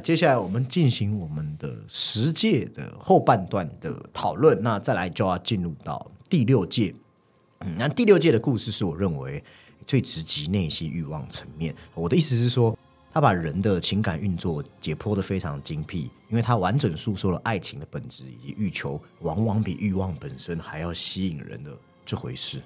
接下来我们进行我们的十届的后半段的讨论，那再来就要进入到第六届。嗯，那第六届的故事是我认为最直击内心欲望层面。我的意思是说，他把人的情感运作解剖的非常精辟，因为他完整诉说了爱情的本质以及欲求往往比欲望本身还要吸引人的这回事。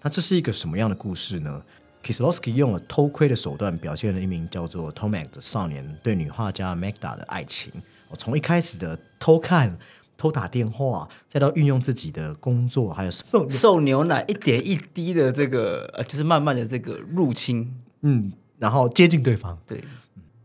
那这是一个什么样的故事呢？Kislowski 用了偷窥的手段，表现了一名叫做 Tomac 的少年对女画家 Magda 的爱情。从一开始的偷看、偷打电话，再到运用自己的工作，还有送送牛奶，一点一滴的这个，呃，就是慢慢的这个入侵，嗯，然后接近对方，对，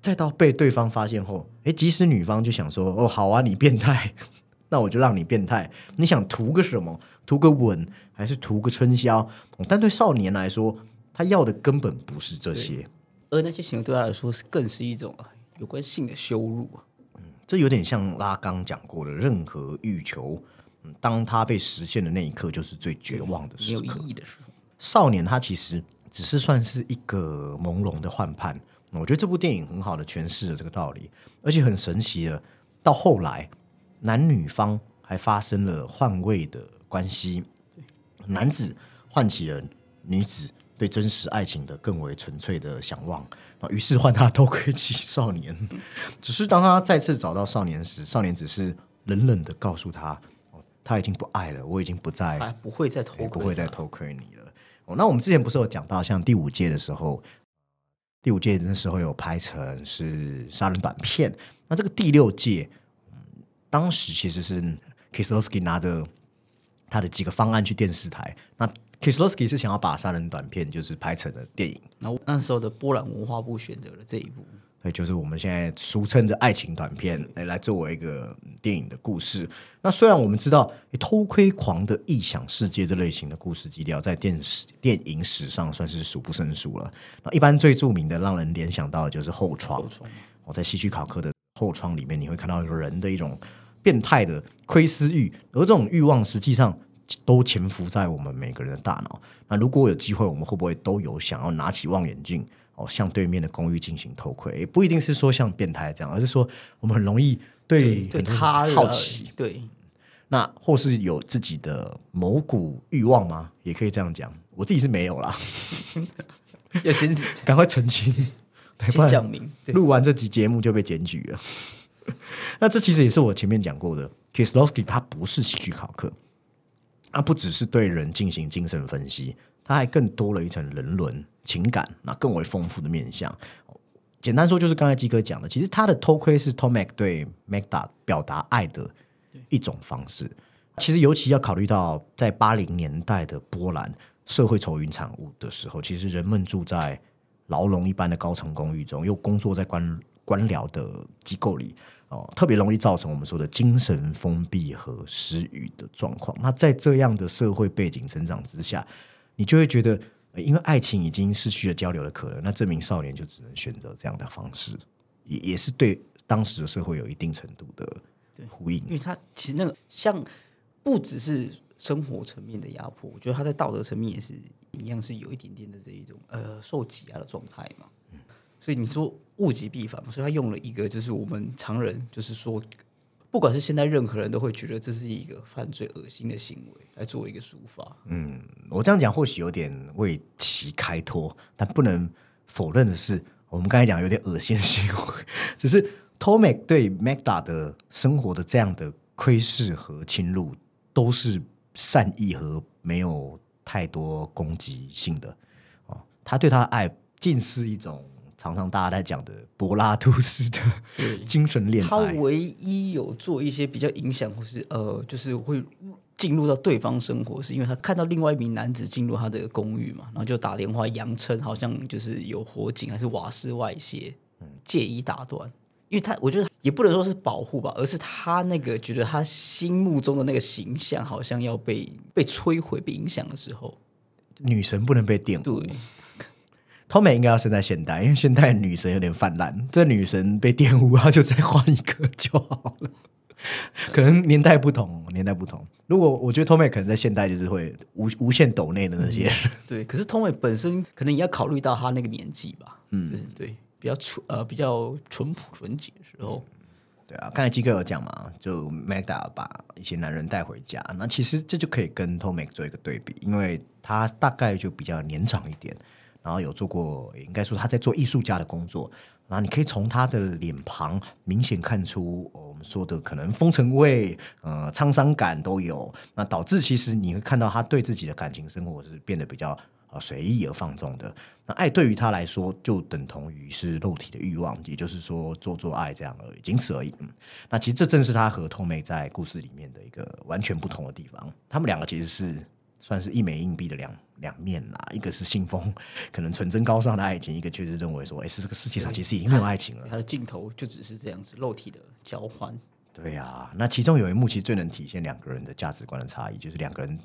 再到被对方发现后，诶，即使女方就想说：“哦，好啊，你变态，那我就让你变态。你想图个什么？图个吻，还是图个春宵？但对少年来说。”他要的根本不是这些，而那些行为对他来说是更是一种有关性的羞辱啊。嗯，这有点像拉刚讲过的，任何欲求，嗯，当他被实现的那一刻，就是最绝望的时刻，没有意义的时候。少年他其实只是算是一个朦胧的幻判。我觉得这部电影很好的诠释了这个道理，而且很神奇的，到后来男女方还发生了换位的关系，男子唤起了女子。对真实爱情的更为纯粹的向往啊，于是换他偷窥其少年。只是当他再次找到少年时，少年只是冷冷的告诉他：“哦，他已经不爱了，我已经不再不会再偷不会再偷窥你了。”哦，那我们之前不是有讲到，像第五届的时候，第五届那时候有拍成是杀人短片。那这个第六届，当时其实是 Kislowski 拿着他的几个方案去电视台那。Kislowski 是想要把杀人短片就是拍成了电影，然后那时候的波兰文化部选择了这一部，对，就是我们现在俗称的爱情短片，来来作为一个电影的故事。那虽然我们知道偷窥狂的异想世界这类型的故事基调，在电视电影史上算是数不胜数了。那一般最著名的，让人联想到的就是后窗。我在希区考克的后窗里面，你会看到人的一种变态的窥私欲，而这种欲望实际上。都潜伏在我们每个人的大脑。那如果有机会，我们会不会都有想要拿起望远镜哦，向对面的公寓进行偷窥？不一定是说像变态这样，而是说我们很容易对对他好奇。对，那或是有自己的某股欲望吗？也可以这样讲。我自己是没有啦，要先赶快澄清，先讲明。录完这集节目就被检举了。那这其实也是我前面讲过的，Kislowski 他不是喜剧考课。那不只是对人进行精神分析，它还更多了一层人伦情感，那更为丰富的面向。简单说，就是刚才基哥讲的，其实他的偷窥是 Tomac 对 Magda 表达爱的一种方式。其实，尤其要考虑到在八零年代的波兰社会愁云惨雾的时候，其实人们住在牢笼一般的高层公寓中，又工作在官官僚的机构里。哦，特别容易造成我们说的精神封闭和失语的状况。那在这样的社会背景成长之下，你就会觉得，因为爱情已经失去了交流的可能，那这名少年就只能选择这样的方式，也也是对当时的社会有一定程度的呼应。因为他其实那个像不只是生活层面的压迫，我觉得他在道德层面也是一样，是有一点点的这一种呃受挤压的状态嘛。所以你说物极必反，所以他用了一个就是我们常人就是说，不管是现在任何人都会觉得这是一个犯罪恶心的行为来做一个抒发。嗯，我这样讲或许有点为其开脱，但不能否认的是，我们刚才讲有点恶心的行为，只是 Tomac 对 Magda 的生活的这样的窥视和侵入，都是善意和没有太多攻击性的。哦，他对他的爱近似一种。常常大家在讲的柏拉图式的精神恋爱，他唯一有做一些比较影响，或是呃，就是会进入到对方生活，是因为他看到另外一名男子进入他的公寓嘛，然后就打电话扬称好像就是有火警还是瓦斯外泄，借以打断。因为他我觉得也不能说是保护吧，而是他那个觉得他心目中的那个形象好像要被被摧毁、被影响的时候，女神不能被玷污。对。托美应该要生在现代，因为现代女神有点泛滥，这女神被玷污，她就再换一个就好了。可能年代不同，年代不同。如果我觉得托美可能在现代就是会无无限抖内的那些人，对。可是托美本身可能也要考虑到她那个年纪吧，嗯，对。比较纯呃比较淳朴纯洁的时候。对啊，刚才基哥有讲嘛，就 Magda 把一些男人带回家，那其实这就可以跟 Tomek 做一个对比，因为他大概就比较年长一点，然后有做过，应该说他在做艺术家的工作，然后你可以从他的脸庞明显看出我们说的可能风尘味、呃沧桑感都有，那导致其实你会看到他对自己的感情生活是变得比较。啊，随意而放纵的那爱对于他来说就等同于是肉体的欲望，也就是说做做爱这样而已，仅此而已。嗯，那其实这正是他和透妹在故事里面的一个完全不同的地方。他们两个其实是算是一枚硬币的两两面啦，一个是信奉可能纯真高尚的爱情，一个却是认为说，哎，是这个世界上其实已经没有爱情了。他的镜头就只是这样子，肉体的交换。对呀，那其中有一幕其实最能体现两个人的价值观的差异，就是两个人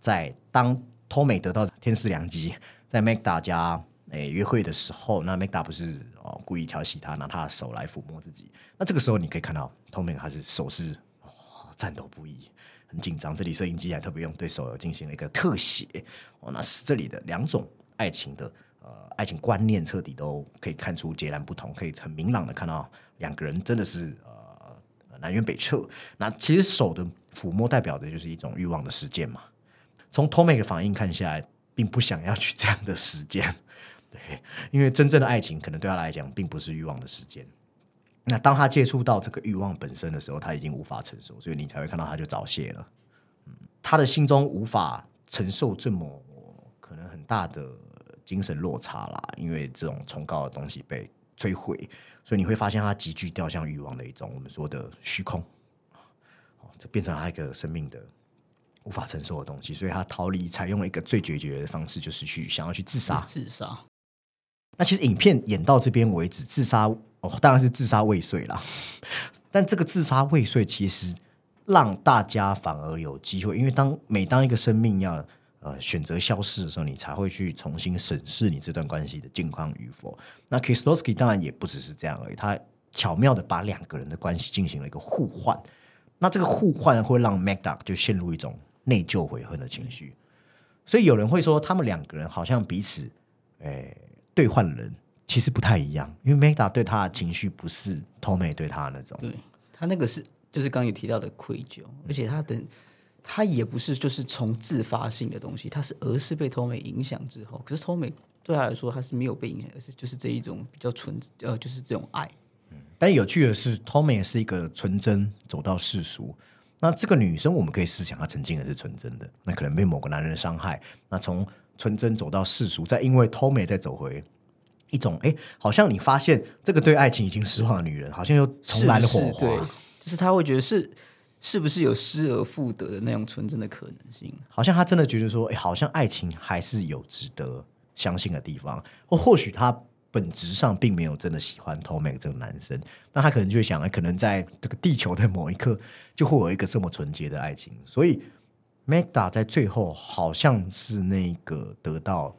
在当。托美得到天赐良机，在 Make 大家诶约会的时候，那 Magda 不是哦故意调戏他，拿他的手来抚摸自己。那这个时候你可以看到托美还是手势哦颤抖不已，很紧张。这里摄影机还特别用对手游进行了一个特写哦，那是这里的两种爱情的呃爱情观念彻底都可以看出截然不同，可以很明朗的看到两个人真的是呃南辕北辙。那其实手的抚摸代表的就是一种欲望的实践嘛。从 Tommy 的反应看下来，并不想要去这样的实践，对，因为真正的爱情可能对他来讲并不是欲望的实践。那当他接触到这个欲望本身的时候，他已经无法承受，所以你才会看到他就早泄了。嗯，他的心中无法承受这么可能很大的精神落差啦，因为这种崇高的东西被摧毁，所以你会发现他急剧掉向欲望的一种我们说的虚空。哦，这变成他一个生命的。无法承受的东西，所以他逃离，采用了一个最决绝的方式，就是去想要去自杀。自杀。那其实影片演到这边为止，自杀哦，当然是自杀未遂啦。但这个自杀未遂，其实让大家反而有机会，因为当每当一个生命要呃选择消失的时候，你才会去重新审视你这段关系的健康与否。那 Kislowski 当然也不只是这样而已，他巧妙的把两个人的关系进行了一个互换。那这个互换会让 Magda 就陷入一种。内疚悔恨的情绪，所以有人会说，他们两个人好像彼此诶兑换人，其实不太一样。因为 Magda 对他的情绪不是 Tommy 对他那种，对他那个是就是刚有提到的愧疚，而且他的他也不是就是从自发性的东西，他是而是被 Tommy 影响之后，可是 Tommy 对他来说他是没有被影响，而是就是这一种比较纯呃就是这种爱。嗯，但有趣的是，Tommy 是一个纯真走到世俗。那这个女生，我们可以试想，她曾经也是纯真的，那可能被某个男人伤害，那从纯真走到世俗，再因为 Tommy 再走回一种，哎，好像你发现这个对爱情已经失望的女人，好像又重来了火花，对，就是他会觉得是是不是有失而复得的那种纯真的可能性？好像他真的觉得说，哎，好像爱情还是有值得相信的地方，或或许他。本质上并没有真的喜欢 Tommy 这个男生，那他可能就会想，可能在这个地球的某一刻就会有一个这么纯洁的爱情。所以 Magda 在最后好像是那个得到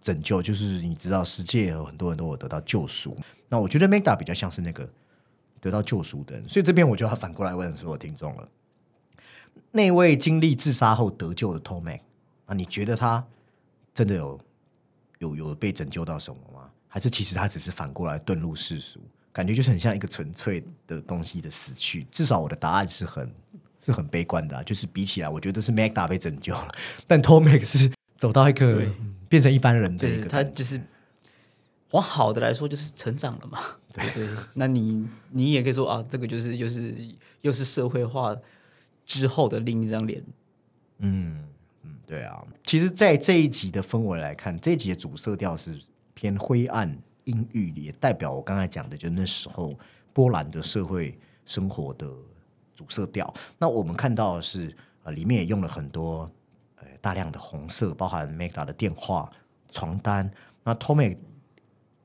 拯救，就是你知道，世界有很多人都有得到救赎。那我觉得 Magda 比较像是那个得到救赎的人。所以这边我就要反过来问所有听众了：那位经历自杀后得救的 Tommy，啊，你觉得他真的有有有被拯救到什么吗？还是其实他只是反过来遁入世俗，感觉就是很像一个纯粹的东西的死去。至少我的答案是很是很悲观的，啊就是比起来，我觉得是 Magda 被拯救了，但 Tomek 是走到一个变成一般人的一个，他就是往好的来说就是成长了嘛。对对，那你你也可以说啊，这个就是就是又是社会化之后的另一张脸。嗯嗯，对啊。其实，在这一集的氛围来看，这一集的主色调是。偏灰暗阴郁，也代表我刚才讲的，就那时候波兰的社会生活的主色调。那我们看到的是，呃，里面也用了很多呃大量的红色，包含 Magda 的电话、床单。那 Tommy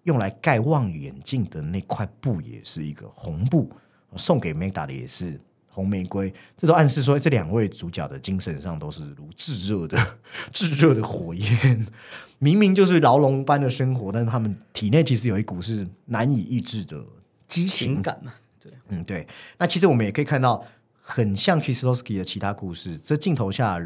用来盖望远镜的那块布也是一个红布，送给 Magda 的也是。红玫瑰，这都暗示说这两位主角的精神上都是如炙热的、炙热的火焰。明明就是牢笼般的生活，但是他们体内其实有一股是难以抑制的激情感嘛？对，嗯，对。那其实我们也可以看到，很像 Kislowski 的其他故事，这镜头下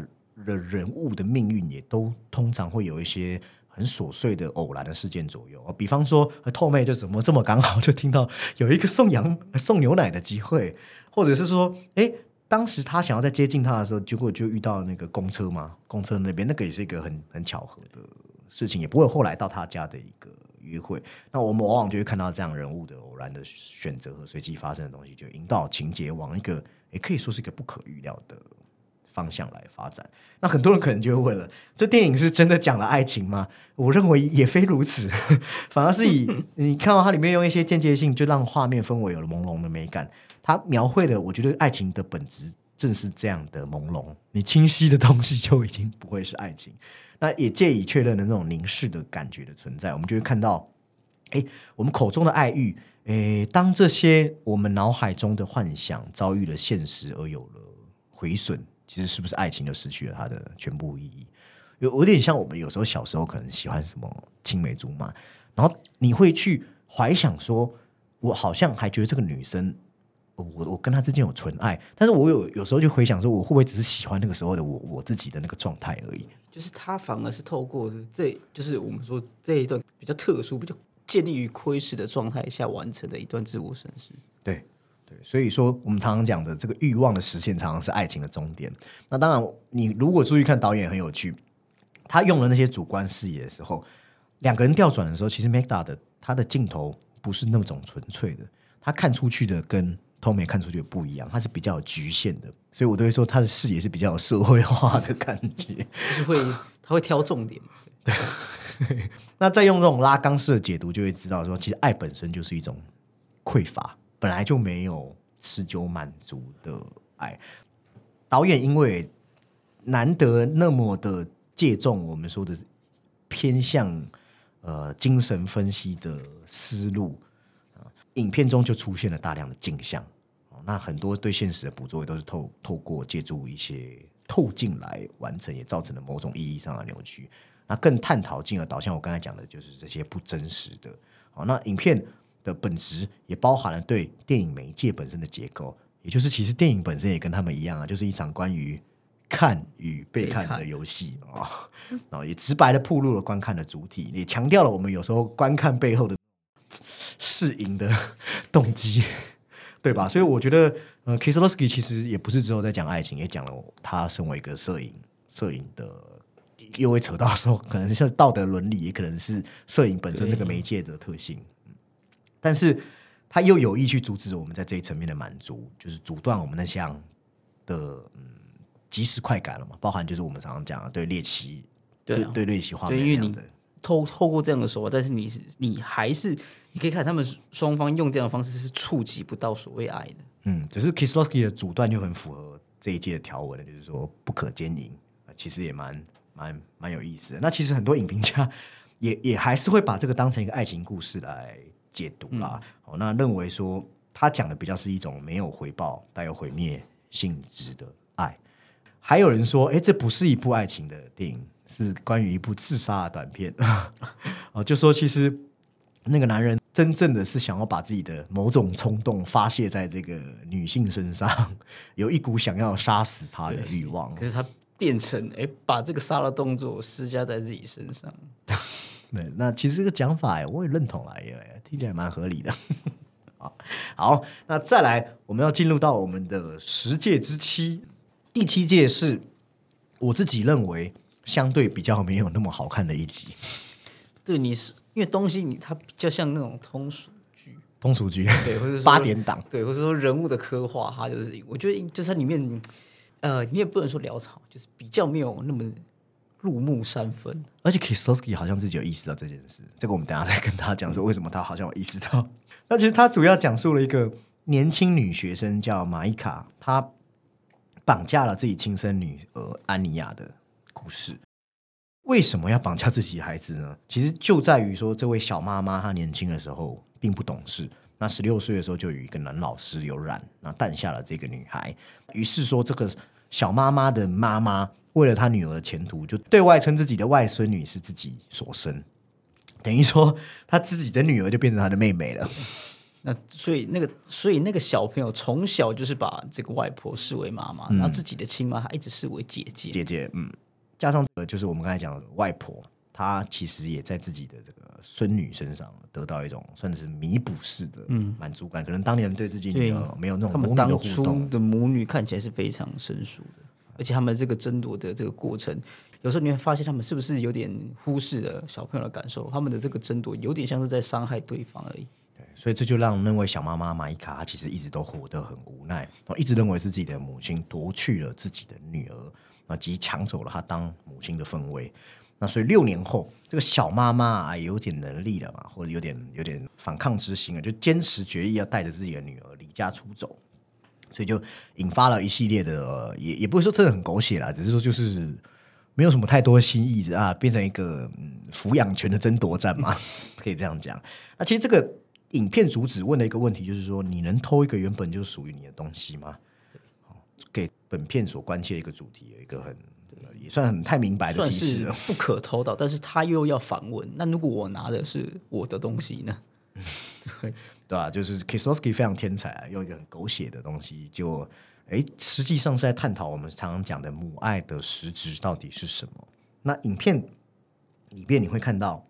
的人物的命运也都通常会有一些很琐碎的偶然的事件左右。比方说，透妹就怎么这么刚好就听到有一个送羊送牛奶的机会，或者是说，哎，当时他想要在接近他的时候，结果就遇到那个公车嘛，公车那边那个也是一个很很巧合的事情，也不会后来到他家的一个约会。那我们往往就会看到这样人物的偶然的选择和随机发生的东西，就引导情节往一个也可以说是一个不可预料的。方向来发展，那很多人可能就会问了：这电影是真的讲了爱情吗？我认为也非如此，反而是以 你看到它里面用一些间接性，就让画面氛围有了朦胧的美感。它描绘的，我觉得爱情的本质正是这样的朦胧。你清晰的东西就已经不会是爱情，那也借以确认了那种凝视的感觉的存在。我们就会看到，哎，我们口中的爱欲，哎，当这些我们脑海中的幻想遭遇了现实而有了毁损。其实是不是爱情就失去了它的全部意义？有有点像我们有时候小时候可能喜欢什么青梅竹马，然后你会去怀想说，我好像还觉得这个女生，我我跟她之间有纯爱，但是我有有时候就回想说，我会不会只是喜欢那个时候的我我自己的那个状态而已？就是他反而是透过这就是我们说这一段比较特殊、比较建立于窥视的状态下完成的一段自我审视。对。对，所以说我们常常讲的这个欲望的实现，常常是爱情的终点。那当然，你如果注意看导演很有趣，他用了那些主观视野的时候，两个人调转的时候，其实 Magda 的他的镜头不是那种纯粹的，他看出去的跟 Tommy 看出去的不一样，他是比较有局限的。所以我都会说他的视野是比较有社会化的感觉，就是会他会挑重点。对，那再用这种拉缸式的解读，就会知道说，其实爱本身就是一种匮乏。本来就没有持久满足的爱，导演因为难得那么的借重我们说的偏向呃精神分析的思路啊，影片中就出现了大量的镜像那很多对现实的捕捉也都是透透过借助一些透镜来完成，也造成了某种意义上的扭曲。那更探讨进而导向我刚才讲的就是这些不真实的。好，那影片。的本质也包含了对电影媒介本身的结构，也就是其实电影本身也跟他们一样啊，就是一场关于看与被看的游戏啊，然后也直白的铺露了观看的主体，也强调了我们有时候观看背后的适应的动机，对吧？所以我觉得，呃，Kislowski 其实也不是只有在讲爱情，也讲了他身为一个摄影，摄影的又会扯到说，可能是道德伦理，也可能是摄影本身这个媒介的特性。但是他又有意去阻止我们在这一层面的满足，就是阻断我们那项的嗯即时快感了嘛？包含就是我们常常讲的对猎奇，对对猎奇画面，因为你透透过这样的手法，但是你是你还是你可以看他们双方用这样的方式是触及不到所谓爱的。嗯，只是 Kislowski 的阻断就很符合这一届的条文，就是说不可奸淫，其实也蛮蛮蛮有意思的。那其实很多影评家也也还是会把这个当成一个爱情故事来。解读啦，哦，那认为说他讲的比较是一种没有回报、带有毁灭性质的爱。还有人说，哎，这不是一部爱情的电影，是关于一部自杀的短片。哦，就说其实那个男人真正的是想要把自己的某种冲动发泄在这个女性身上，有一股想要杀死她的欲望。可是他变成哎，把这个杀的动作施加在自己身上。对，那其实这个讲法我也认同了，也听起来蛮合理的。好，好，那再来，我们要进入到我们的十届之七，第七届是我自己认为相对比较没有那么好看的一集。对，你是因为东西你它比较像那种通俗剧，通俗剧，对，或者 八点档，对，或者说人物的刻画，它就是我觉得就是它里面，呃，你也不能说潦草，就是比较没有那么。入木三分，而且 Kisowski 好像自己有意识到这件事，这个我们等下再跟他讲说为什么他好像有意识到。那其实他主要讲述了一个年轻女学生叫玛伊卡，她绑架了自己亲生女儿安妮亚的故事。为什么要绑架自己孩子呢？其实就在于说，这位小妈妈她年轻的时候并不懂事，那十六岁的时候就与一个男老师有染，那诞下了这个女孩。于是说，这个小妈妈的妈妈。为了他女儿的前途，就对外称自己的外孙女是自己所生，等于说他自己的女儿就变成他的妹妹了。那所以那个，所以那个小朋友从小就是把这个外婆视为妈妈，然后自己的亲妈还一直视为姐姐。姐姐，嗯，加上就是我们刚才讲的外婆。她其实也在自己的这个孙女身上得到一种算是弥补式的满足感。可能当年对自己女儿没有那种母女的互动，的母女看起来是非常生疏的，而且他们这个争夺的这个过程，有时候你会发现他们是不是有点忽视了小朋友的感受，他们的这个争夺有点像是在伤害对方而已。对所以这就让那位小妈妈玛伊卡，她其实一直都活得很无奈，然后一直认为是自己的母亲夺去了自己的女儿，啊，及抢走了她当母亲的氛围。那所以六年后，这个小妈妈啊有点能力了嘛，或者有点有点反抗之心啊，就坚持决意要带着自己的女儿离家出走，所以就引发了一系列的，呃也也不是说真的很狗血啦，只是说就是没有什么太多新意啊，变成一个嗯抚养权的争夺战嘛，可以这样讲。那其实这个影片主旨问的一个问题就是说，你能偷一个原本就属于你的东西吗？哦给本片所关切的一个主题有一个很呃也算很太明白的提示了。不可偷盗，但是他又要反问：那如果我拿的是我的东西呢？对 对吧、就是 Kisowski 非常天才啊，用一个很狗血的东西，就哎，实际上是在探讨我们常常讲的母爱的实质到底是什么。那影片里边你会看到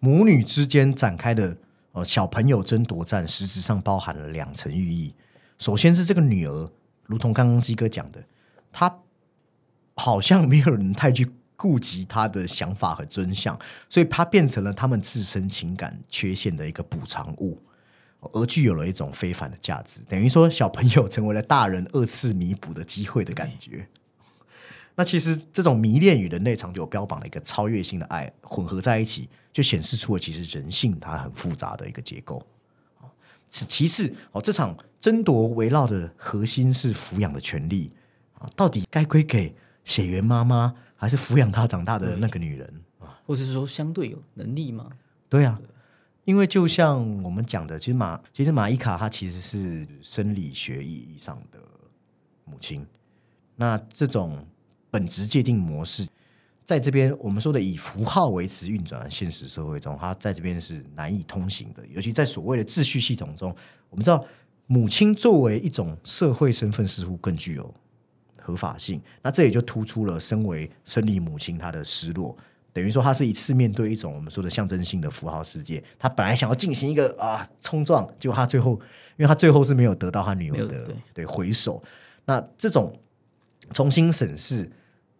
母女之间展开的呃小朋友争夺战，实质上包含了两层寓意。首先是这个女儿，如同刚刚鸡哥讲的，她好像没有人太去顾及他的想法和真相，所以他变成了他们自身情感缺陷的一个补偿物，而具有了一种非凡的价值。等于说，小朋友成为了大人二次弥补的机会的感觉。那其实这种迷恋与人类长久标榜的一个超越性的爱混合在一起，就显示出了其实人性它很复杂的一个结构。其次，哦，这场争夺围绕的核心是抚养的权利，到底该归给血缘妈妈，还是抚养他长大的那个女人？或者是说相对有能力吗？对啊，因为就像我们讲的，其实马其实马伊卡她其实是生理学意义上的母亲，那这种本质界定模式，在这边我们说的以符号维持运转的现实社会中，它在这边是难以通行的。尤其在所谓的秩序系统中，我们知道母亲作为一种社会身份，似乎更具有合法性。那这也就突出了身为生理母亲她的失落。等于说，她是一次面对一种我们说的象征性的符号世界。她本来想要进行一个啊冲撞，结果她最后，因为她最后是没有得到她女儿的对对回首。那这种重新审视，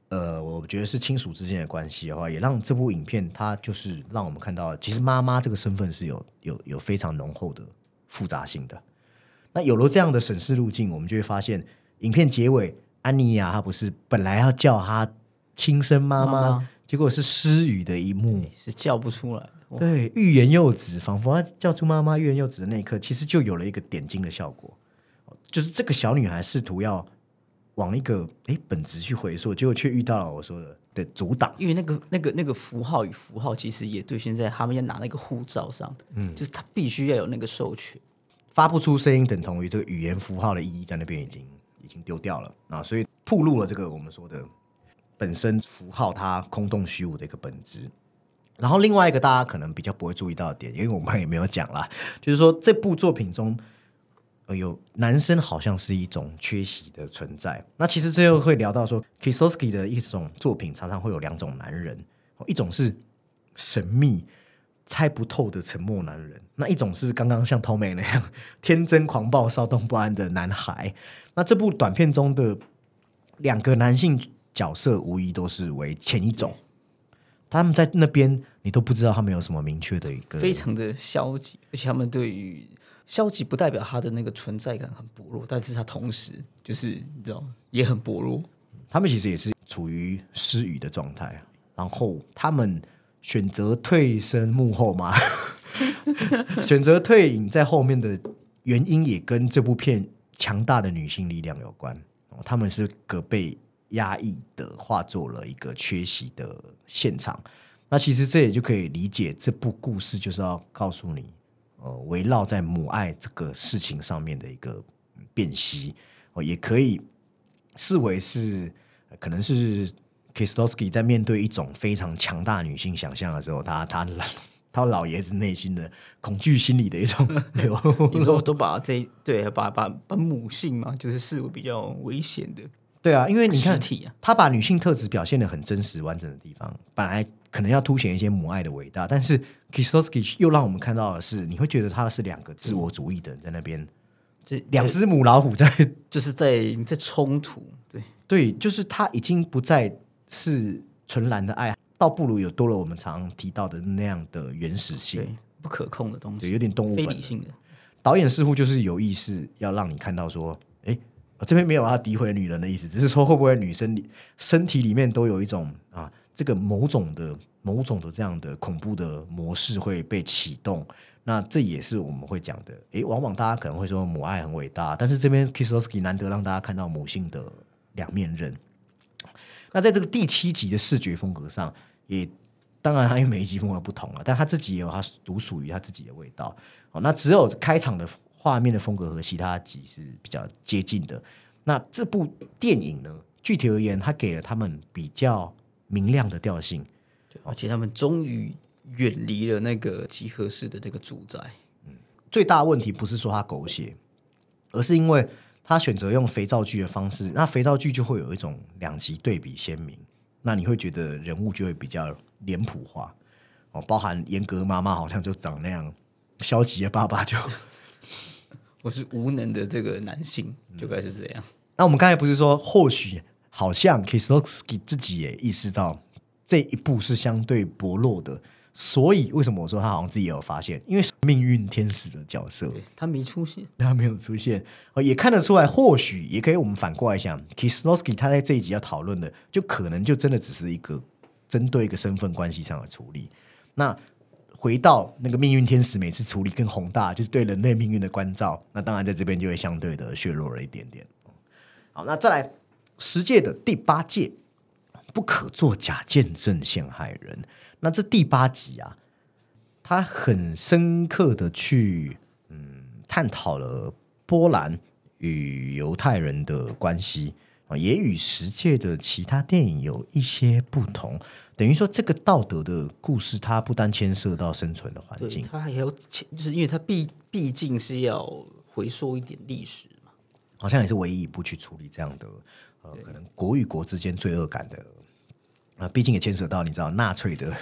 呃，我觉得是亲属之间的关系的话，也让这部影片它就是让我们看到，其实妈妈这个身份是有有有非常浓厚的复杂性的。那有了这样的审视路径，我们就会发现，影片结尾，安妮亚她不是本来要叫她亲生妈妈，妈妈结果是失语的一幕。是叫不出来对，欲言又止，仿佛她叫出妈妈欲言又止的那一刻，其实就有了一个点睛的效果。就是这个小女孩试图要往一个诶本质去回溯，结果却遇到了我说的的阻挡。因为那个那个那个符号与符号，其实也对现在他们要拿那个护照上，嗯，就是他必须要有那个授权。发不出声音，等同于这个语言符号的意义在那边已经已经丢掉了啊，所以暴露了这个我们说的本身符号它空洞虚无的一个本质。然后另外一个大家可能比较不会注意到的点，因为我们也没有讲啦，就是说这部作品中，呃，有男生好像是一种缺席的存在。那其实最后会聊到说 Kisowski 的一种作品常常会有两种男人，一种是神秘猜不透的沉默男人，那一种是刚刚像 Tommy 那样天真狂暴、骚动不安的男孩。那这部短片中的两个男性角色，无疑都是为前一种。他们在那边，你都不知道他们有什么明确的一个非常的消极，而且他们对于消极不代表他的那个存在感很薄弱，但是他同时就是你知道也很薄弱。他们其实也是处于失语的状态，然后他们选择退身幕后嘛，选择退隐在后面的原因也跟这部片强大的女性力量有关。哦他们是个被压抑的，化作了一个缺席的现场。那其实这也就可以理解，这部故事就是要告诉你，呃，围绕在母爱这个事情上面的一个辨析，哦，也可以视为是可能是 Kistowski 在面对一种非常强大女性想象的时候，他他他老爷子内心的恐惧心理的一种 流露。你说都把这对把把把母性嘛，就是视为比较危险的。对啊，因为你看他把女性特质表现的很真实完整的地方，本来可能要凸显一些母爱的伟大，但是 Kieslowski 又让我们看到的是，你会觉得他是两个自我主义的人在那边，这两只母老虎在 就是在在冲突，对，对，就是他已经不再是纯然的爱，倒不如有多了我们常提到的那样的原始性，对，不可控的东对，西，有点动物本。非理性的，导演似乎就是有意识要让你看到说，哎，我这边没有要诋毁女人的意思，只是说会不会女生身体里面都有一种啊，这个某种的某种的这样的恐怖的模式会被启动。那这也是我们会讲的，诶，往往大家可能会说母爱很伟大，但是这边 Kieslowski 难得让大家看到母性的两面刃。那在这个第七集的视觉风格上，也当然，他因为每一集风格不同啊，但他自己也有他独属于他自己的味道。哦，那只有开场的画面的风格和其他集是比较接近的。那这部电影呢，具体而言，它给了他们比较明亮的调性。而且他们终于远离了那个集合式的那个住宅。嗯，最大的问题不是说它狗血，而是因为他选择用肥皂剧的方式，那肥皂剧就会有一种两极对比鲜明，那你会觉得人物就会比较脸谱化哦，包含严格妈妈好像就长那样，消极的爸爸就。我是无能的这个男性，就该是这样。那我们刚才不是说，或许好像 Kieslowski 自己也意识到这一步是相对薄弱的，所以为什么我说他好像自己也有发现？因为是命运天使的角色，他没出现，他没有出现，哦，也看得出来，或许也可以我们反过来想，Kieslowski 他在这一集要讨论的，就可能就真的只是一个针对一个身份关系上的处理。那回到那个命运天使每次处理更宏大，就是对人类命运的关照，那当然在这边就会相对的削弱了一点点。好，那再来十届的第八届，不可作假见证陷害人。那这第八集啊，他很深刻的去嗯探讨了波兰与犹太人的关系啊，也与十届的其他电影有一些不同。等于说，这个道德的故事，它不单牵涉到生存的环境，它还要，就是因为它毕毕竟是要回溯一点历史嘛，好像也是唯一一部去处理这样的呃，可能国与国之间罪恶感的啊、毕竟也牵扯到你知道纳粹的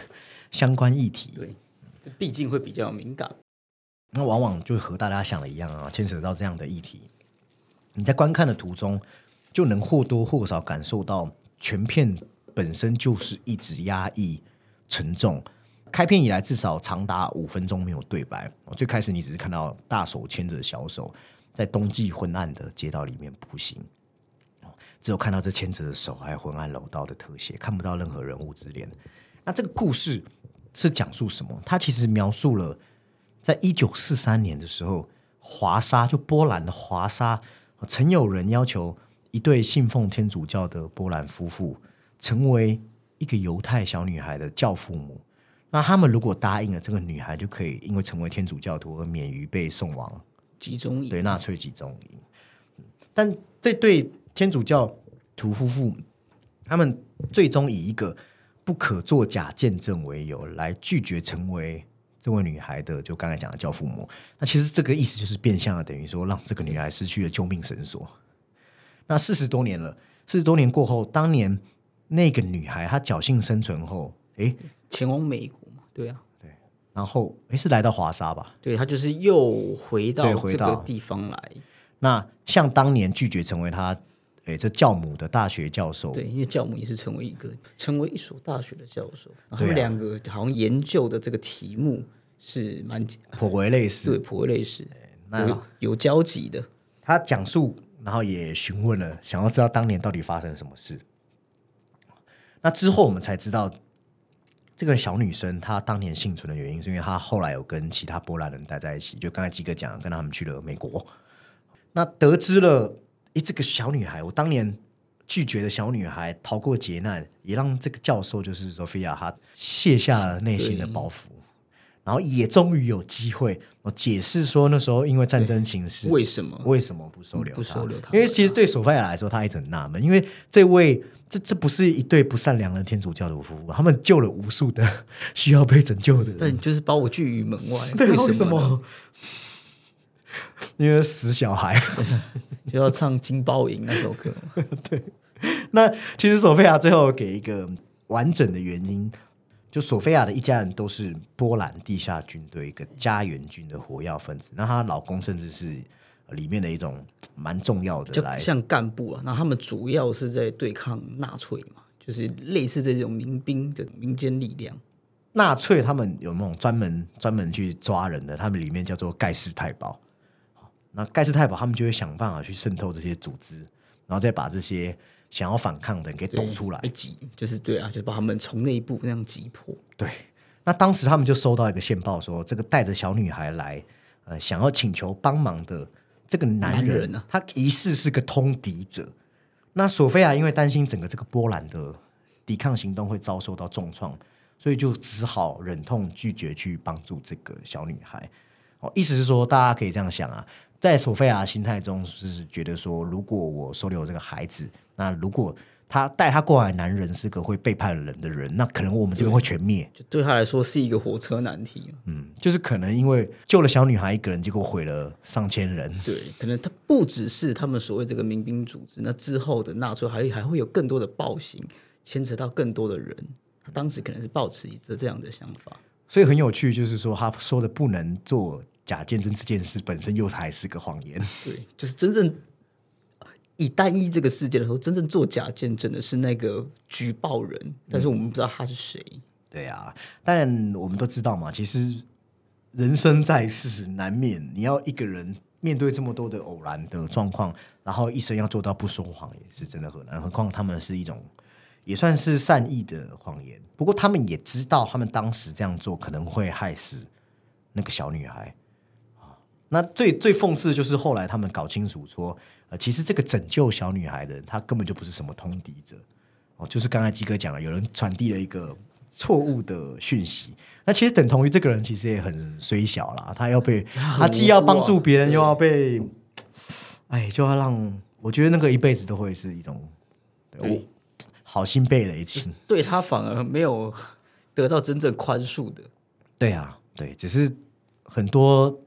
相关议题。对，这毕竟会比较敏感。那往往就和大家想的一样啊，牵扯到这样的议题，你在观看的途中就能或多或少感受到全片本身就是一直压抑、沉重。开片以来至少长达五分钟没有对白。最开始你只是看到大手牵着小手在冬季昏暗的街道里面步行，只有看到这牵着的手还有昏暗楼道的特写，看不到任何人物之脸。那这个故事是讲述什么？它其实描述了在一九四三年的时候，华沙就波兰的华沙，曾有人要求一对信奉天主教的波兰夫妇成为一个犹太小女孩的教父母。那他们如果答应了，这个女孩就可以因为成为天主教徒而免于被送往集中营对纳粹集中营。嗯但这对天主教徒夫妇，他们最终以一个不可作假见证为由来拒绝成为这位女孩的，就刚才讲的教父母。那其实这个意思就是变相的，等于说让这个女孩失去了救命绳索。那四十多年了，四十多年过后，当年那个女孩她侥幸生存后，诶，前往美国嘛，对啊，对然后诶是来到华沙吧？对她就是又回到这个地方来，那像当年拒绝成为她，诶，这教母的大学教授，对，因为教母也是成为一个成为一所大学的教授，然后他们两个好像研究的这个题目是蛮颇为类似。对颇为类似，那有有交集的，他讲述，然后也询问了，想要知道当年到底发生什么事。那之后我们才知道，这个小女生她当年幸存的原因，是因为她后来有跟其他波兰人待在一起，就刚才基哥讲，跟他们去了美国。那得知了，诶，这个小女孩，我当年拒绝的小女孩逃过劫难，也让这个教授就是 Sophia 她卸下了内心的包袱。然后也终于有机会，我解释说那时候因为战争情势，为什么？为什么不收留他？不收留他因为其实对索菲亚来说，他一直很纳闷，因为这位这这不是一对不善良的天主教徒夫妇，他们救了无数的需要被拯救的人。但就是把我拒于门外，对，为为什么呢？么？因为死小孩，就要唱《金包银》那首歌 对？那其实索菲亚最后给一个完整的原因，就索菲亚的一家人都是波兰地下军队一个家园军的活跃分子，那她老公甚至是里面的一种蛮重要的来，就像干部啊，那他们主要是在对抗纳粹嘛，就是类似这种民兵的民间力量。纳粹他们有那种专门专门去抓人的，他们里面叫做盖世太保。好那盖世太保他们就会想办法去渗透这些组织，然后再把这些想要反抗的人给对抖出来被。挤，就是对啊，就把他们从内部那样挤破。对，那当时他们就收到一个线报说，这个带着小女孩来，呃，想要请求帮忙的这个男人，男人啊他疑似是个通敌者。那索菲亚因为担心整个这个波兰的抵抗行动会遭受到重创，所以就只好忍痛拒绝去帮助这个小女孩。哦，意思是说，大家可以这样想啊，在索菲亚的心态中是觉得说，如果我收留这个孩子，那如果他带他过来的男人是个会背叛人的人，那可能我们这边会全灭。就对他来说是一个火车难题。嗯，就是可能因为救了小女孩一个人，结果毁了上千人。对，可能他不只是他们所谓这个民兵组织，那之后的纳粹还还会有更多的暴行，牵扯到更多的人。他当时可能是抱持着这样的想法。所以很有趣，就是说他说的不能做假见证这件事本身又还是个谎言。对，就是真正以单一这个事件的时候，真正做假见证的是那个举报人，但是我们不知道他是谁。对啊，但我们都知道嘛，其实人生在世，难免你要一个人面对这么多的偶然的状况，然后一生要做到不说谎，也是真的很难。何况他们是一种也算是善意的谎言，不过他们也知道，他们当时这样做可能会害死那个小女孩。啊那最最讽刺的就是后来他们搞清楚说，呃，其实这个拯救小女孩的人，他根本就不是什么通敌者，哦，就是刚才鸡哥讲了，有人传递了一个错误的讯息，那其实等同于这个人其实也很虽小啦，他要被他既要帮助别人，又要被，哎，就要让我觉得那个一辈子都会是一种，对好心被雷击，对他反而没有得到真正宽恕的。对啊，对，只是很多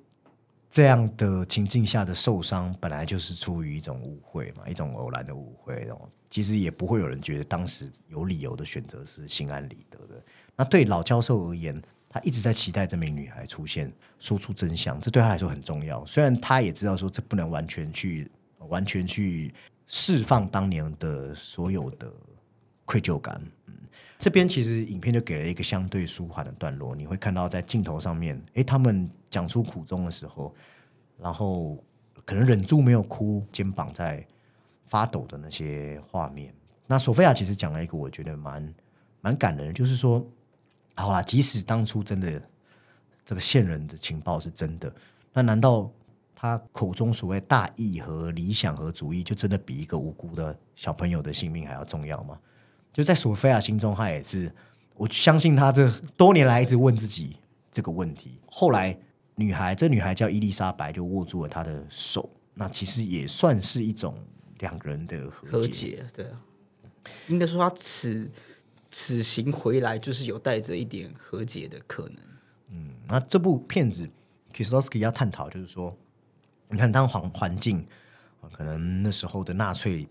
这样的情境下的受伤，本来就是出于一种误会嘛，一种偶然的误会哦。其实也不会有人觉得当时有理由的选择是心安理得的。那对老教授而言，他一直在期待这名女孩出现，说出真相，这对他来说很重要。虽然他也知道说这不能完全去完全去释放当年的所有的愧疚感。这边其实影片就给了一个相对舒缓的段落，你会看到在镜头上面，诶，他们讲出苦衷的时候，然后可能忍住没有哭，肩膀在发抖的那些画面。那索菲亚其实讲了一个我觉得蛮蛮感人的，就是说，好啦，即使当初真的这个线人的情报是真的，那难道他口中所谓大义和理想和主义，就真的比一个无辜的小朋友的性命还要重要吗？就在索菲亚心中，她也是，我相信她这多年来一直问自己这个问题。后来，女孩这女孩叫伊丽莎白，就握住了她的手，那其实也算是一种两个人的和解。和解，对啊，应该说她此此行回来就是有带着一点和解的可能。嗯那这部片子 Kieslowski 要探讨就是说，你看当环环境啊，可能那时候的纳粹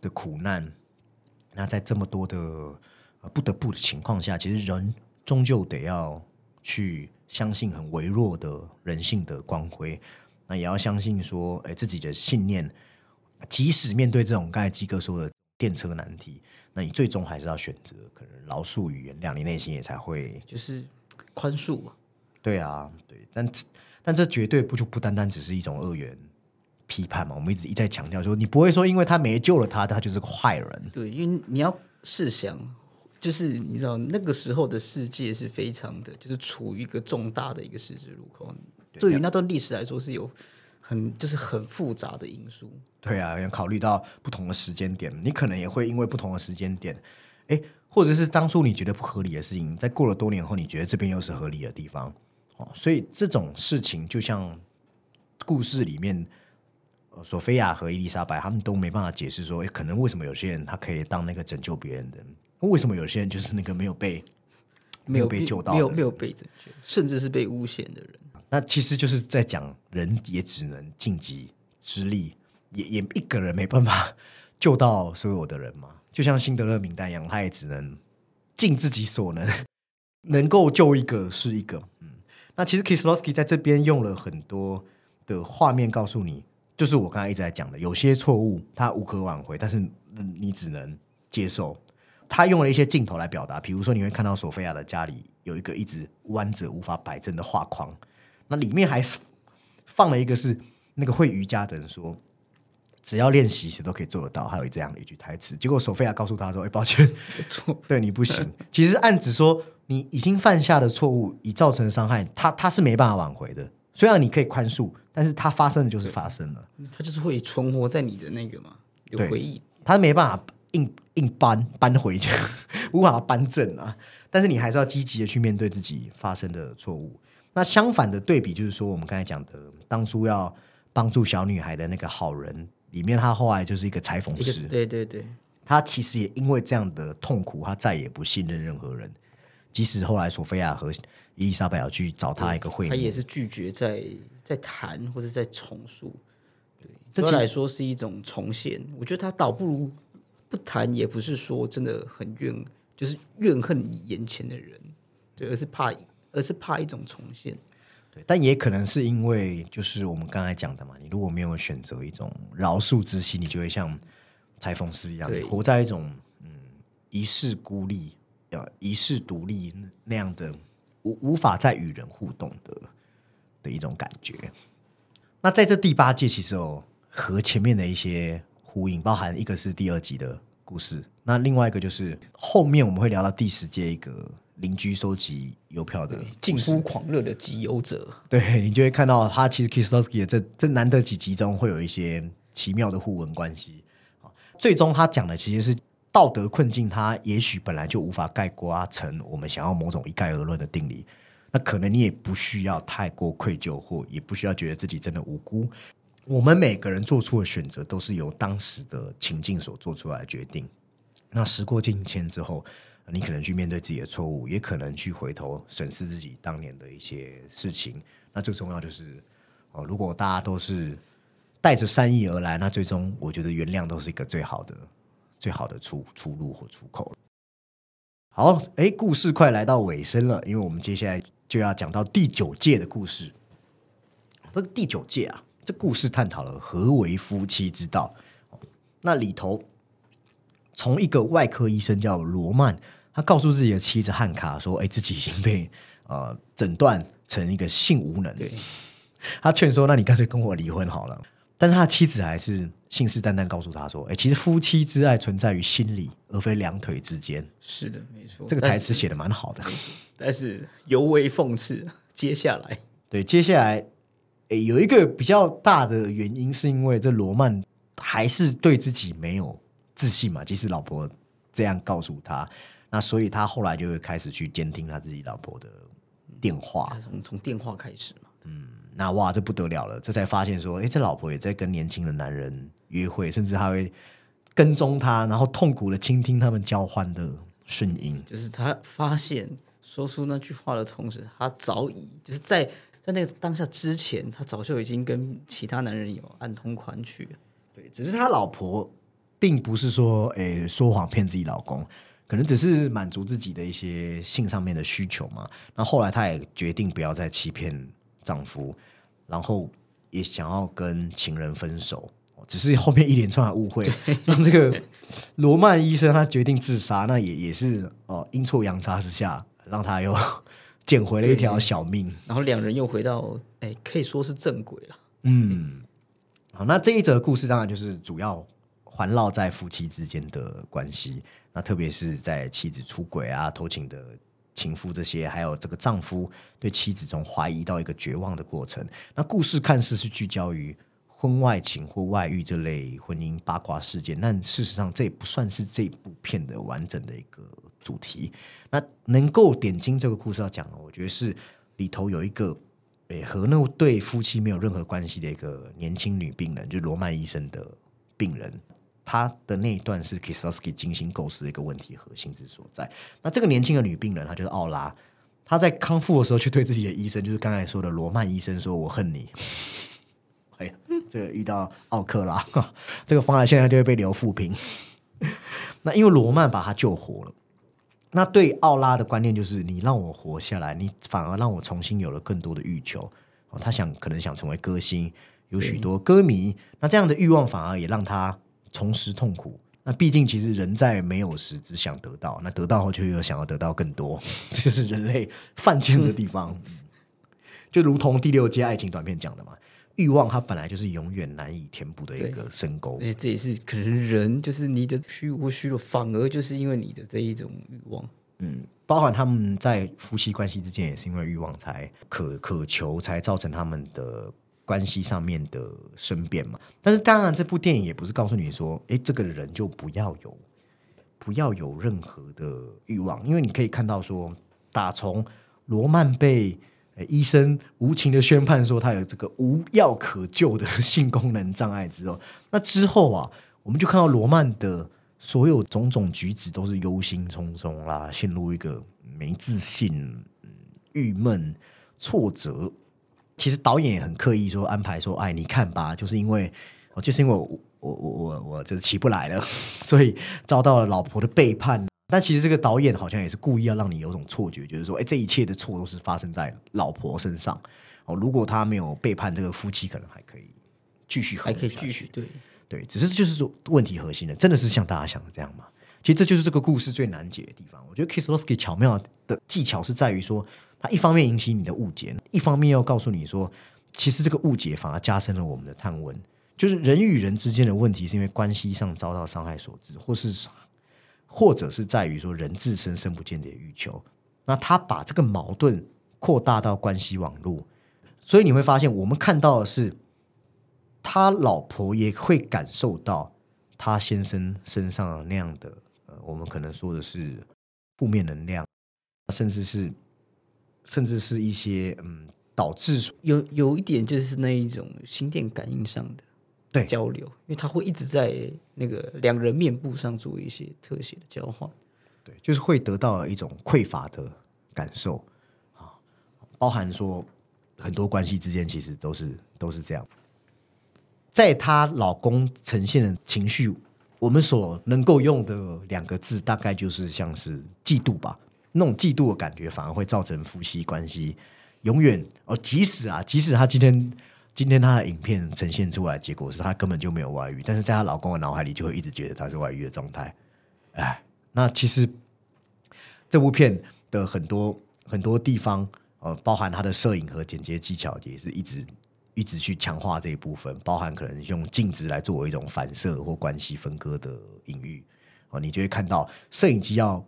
的苦难，那在这么多的呃不得不的情况下，其实人终究得要去相信很微弱的人性的光辉，那也要相信说，哎，自己的信念，即使面对这种刚才基哥说的电车难题，那你最终还是要选择可能饶恕与原谅，你内心也才会就是宽恕嘛，对啊，对，但这但这绝对不就不单单只是一种二元批判嘛？我们一直一再强调说，你不会说因为他没救了他，他就是个坏人。对，因为你要试想，就是你知道那个时候的世界是非常的，就是处于一个重大的一个十字路口，对于那段历史来说是有很就是很复杂的因素。对啊，要考虑到不同的时间点，你可能也会因为不同的时间点，哎，或者是当初你觉得不合理的事情，在过了多年后，你觉得这边又是合理的地方。哦，所以这种事情就像故事里面。呃索菲亚和伊丽莎白他们都没办法解释说，诶，可能为什么有些人他可以当那个拯救别人的人，为什么有些人就是那个没有被没有被救到的没有没有被拯救，甚至是被诬陷的人。那其实就是在讲人也只能尽己之力，也也一个人没办法 救到所有的人嘛，就像辛德勒名单一样，他也只能尽自己所能，能够救一个是一个。嗯，那其实 Kislowski 在这边用了很多的画面告诉你，就是我刚才一直在讲的，有些错误它无可挽回，但是你只能接受。他用了一些镜头来表达，比如说你会看到索菲亚的家里有一个一直弯着无法摆正的画框，那里面还是放了一个是那个会瑜伽的人说，只要练习谁都可以做得到，还有这样的一句台词。结果索菲亚告诉他说：“哎，抱歉，对你不行。”其实暗指说你已经犯下的错误已造成伤害，他他是没办法挽回的。虽然你可以宽恕，但是它发生的就是发生了，它就是会存活在你的那个嘛，有回忆，它没办法。硬硬搬搬回去，无法搬正啊！但是你还是要积极的去面对自己发生的错误。那相反的对比就是说，我们刚才讲的，当初要帮助小女孩的那个好人，里面他后来就是一个裁缝师。对对对，他其实也因为这样的痛苦，他再也不信任任何人。即使后来索菲亚和伊丽莎白要去找他一个会面，他也是拒绝在在谈或者在重塑。对，这来说是一种重现。我觉得他倒不如。不谈也不是说真的很怨，就是怨恨你眼前的人，对，而是怕，而是怕一种重现，对。但也可能是因为，就是我们刚才讲的嘛，你如果没有选择一种饶恕之心，你就会像裁缝师一样，活在一种嗯一世孤立、要一世独立那样的无无法再与人互动的的一种感觉。那在这第八届，其实哦，和前面的一些。呼应包含一个是第二集的故事，那另外一个就是后面我们会聊到第十届一个邻居收集邮票的近乎狂热的集邮者，对你就会看到他其实 Kistowski 这这难得几集中会有一些奇妙的互文关系最终他讲的其实是道德困境，它也许本来就无法概括成我们想要某种一概而论的定理，那可能你也不需要太过愧疚，或也不需要觉得自己真的无辜。我们每个人做出的选择都是由当时的情境所做出来的决定。那时过境迁之后，你可能去面对自己的错误，也可能去回头审视自己当年的一些事情。那最重要就是，哦，如果大家都是带着善意而来，那最终我觉得原谅都是一个最好的、最好的出出路或出口。好，哎，故事快来到尾声了，因为我们接下来就要讲到第九届的故事。这个第九届啊。这故事探讨了何为夫妻之道。那里头，从一个外科医生叫罗曼，他告诉自己的妻子汉卡说：“哎，自己已经被呃诊断成一个性无能。”对，他劝说：“那你干脆跟我离婚好了。”但是他的妻子还是信誓旦旦告诉他说：“哎，其实夫妻之爱存在于心里，而非两腿之间。”是的，没错。这个台词写的蛮好的，但是尤为讽刺。接下来，对，接下来。诶，有一个比较大的原因，是因为这罗曼还是对自己没有自信嘛。即使老婆这样告诉他，那所以他后来就会开始去监听他自己老婆的电话，从从电话开始嘛。嗯，那哇，这不得了了，这才发现说，哎，这老婆也在跟年轻的男人约会，甚至还会跟踪他，然后痛苦的倾听他们交换的声音。就是他发现说出那句话的同时，他早已就是在。在那个当下之前，他早就已经跟其他男人有暗通款曲。对，只是他老婆并不是说诶说谎骗自己老公，可能只是满足自己的一些性上面的需求嘛。那后来他也决定不要再欺骗丈夫，然后也想要跟情人分手。只是后面一连串的误会，让这个罗曼医生他决定自杀。那也也是哦阴错阳差之下，让他又。捡回了一条小命，然后两人又回到哎，可以说是正轨了。嗯，好，那这一则故事当然就是主要环绕在夫妻之间的关系，那特别是在妻子出轨啊、偷情的情妇这些，还有这个丈夫对妻子从怀疑到一个绝望的过程。那故事看似是聚焦于婚外情或外遇这类婚姻八卦事件，但事实上这也不算是这部片的完整的一个主题。那能够点睛这个故事要讲的，我觉得是里头有一个诶和那对夫妻没有任何关系的一个年轻女病人，就是罗曼医生的病人，她的那一段是 Kisowski 精心构思的一个问题核心之所在。那这个年轻的女病人，她就是奥拉，她在康复的时候，去对自己的医生，就是刚才说的罗曼医生说：“我恨你。”哎，这个遇到奥克拉，这个方案现在就会被留负评。那因为罗曼把他救活了，那对奥拉的观念就是你让我活下来，你反而让我重新有了更多的欲求。哦，他想可能想成为歌星，有许多歌迷，那这样的欲望反而也让他重拾痛苦。那毕竟其实人在没有时只想得到，那得到后却又想要得到更多，这就是人类犯贱的地方。就如同第六届爱情短片讲的嘛，欲望它本来就是永远难以填补的一个深沟而。且这也是可能人就是你的虚无虚弱，反而就是因为你的这一种欲望。嗯，包含他们在夫妻关系之间，也是因为欲望才渴渴求，才造成他们的关系上面的生变嘛。但是当然，这部电影也不是告诉你说，诶，这个人就不要有不要有任何的欲望，因为你可以看到说，打从罗曼被医生无情的宣判说他有这个无药可救的性功能障碍之后，那之后啊，我们就看到罗曼的所有种种举止都是忧心忡忡啦，陷入一个没自信、郁闷、挫折。其实导演也很刻意说安排说，哎，你看吧，就是因为哦，就是因为我我我我我就是起不来了，所以遭到了老婆的背叛。但其实这个导演好像也是故意要让你有种错觉，就是说，哎，这一切的错都是发生在老婆身上。哦，如果他没有背叛这个夫妻，可能还可以继续还可以继续对，对，只是就是说问题核心的，真的是像大家想的这样吗？其实这就是这个故事最难解的地方。我觉得 Kieslowski 巧妙的技巧是在于说，他一方面引起你的误解，一方面要告诉你说，其实这个误解反而加深了我们的探问。就是人与人之间的问题，是因为关系上遭到伤害所致，或是啥或者是在于说人自身深不见底的欲求。那他把这个矛盾扩大到关系网络，所以你会发现，我们看到的是他老婆也会感受到他先生身上那样的呃，我们可能说的是负面能量，甚至是甚至是一些嗯导致有有一点就是那一种心电感应上的对交流，因为他会一直在那个两人面部上做一些特写的交换。对，就是会得到一种匮乏的感受啊，包含说很多关系之间其实都是都是这样。在她老公呈现的情绪，我们所能够用的两个字，大概就是像是嫉妒吧。那种嫉妒的感觉，反而会造成夫妻关系永远哦，即使啊，即使她今天今天她的影片呈现出来，结果是她根本就没有外遇，但是在她老公的脑海里就会一直觉得她是外遇的状态。哎，那其实这部片的很多很多地方，呃，包含它的摄影和剪接技巧，也是一直一直去强化这一部分，包含可能用镜子来作为一种反射或关系分割的隐喻。哦，你就会看到摄影机要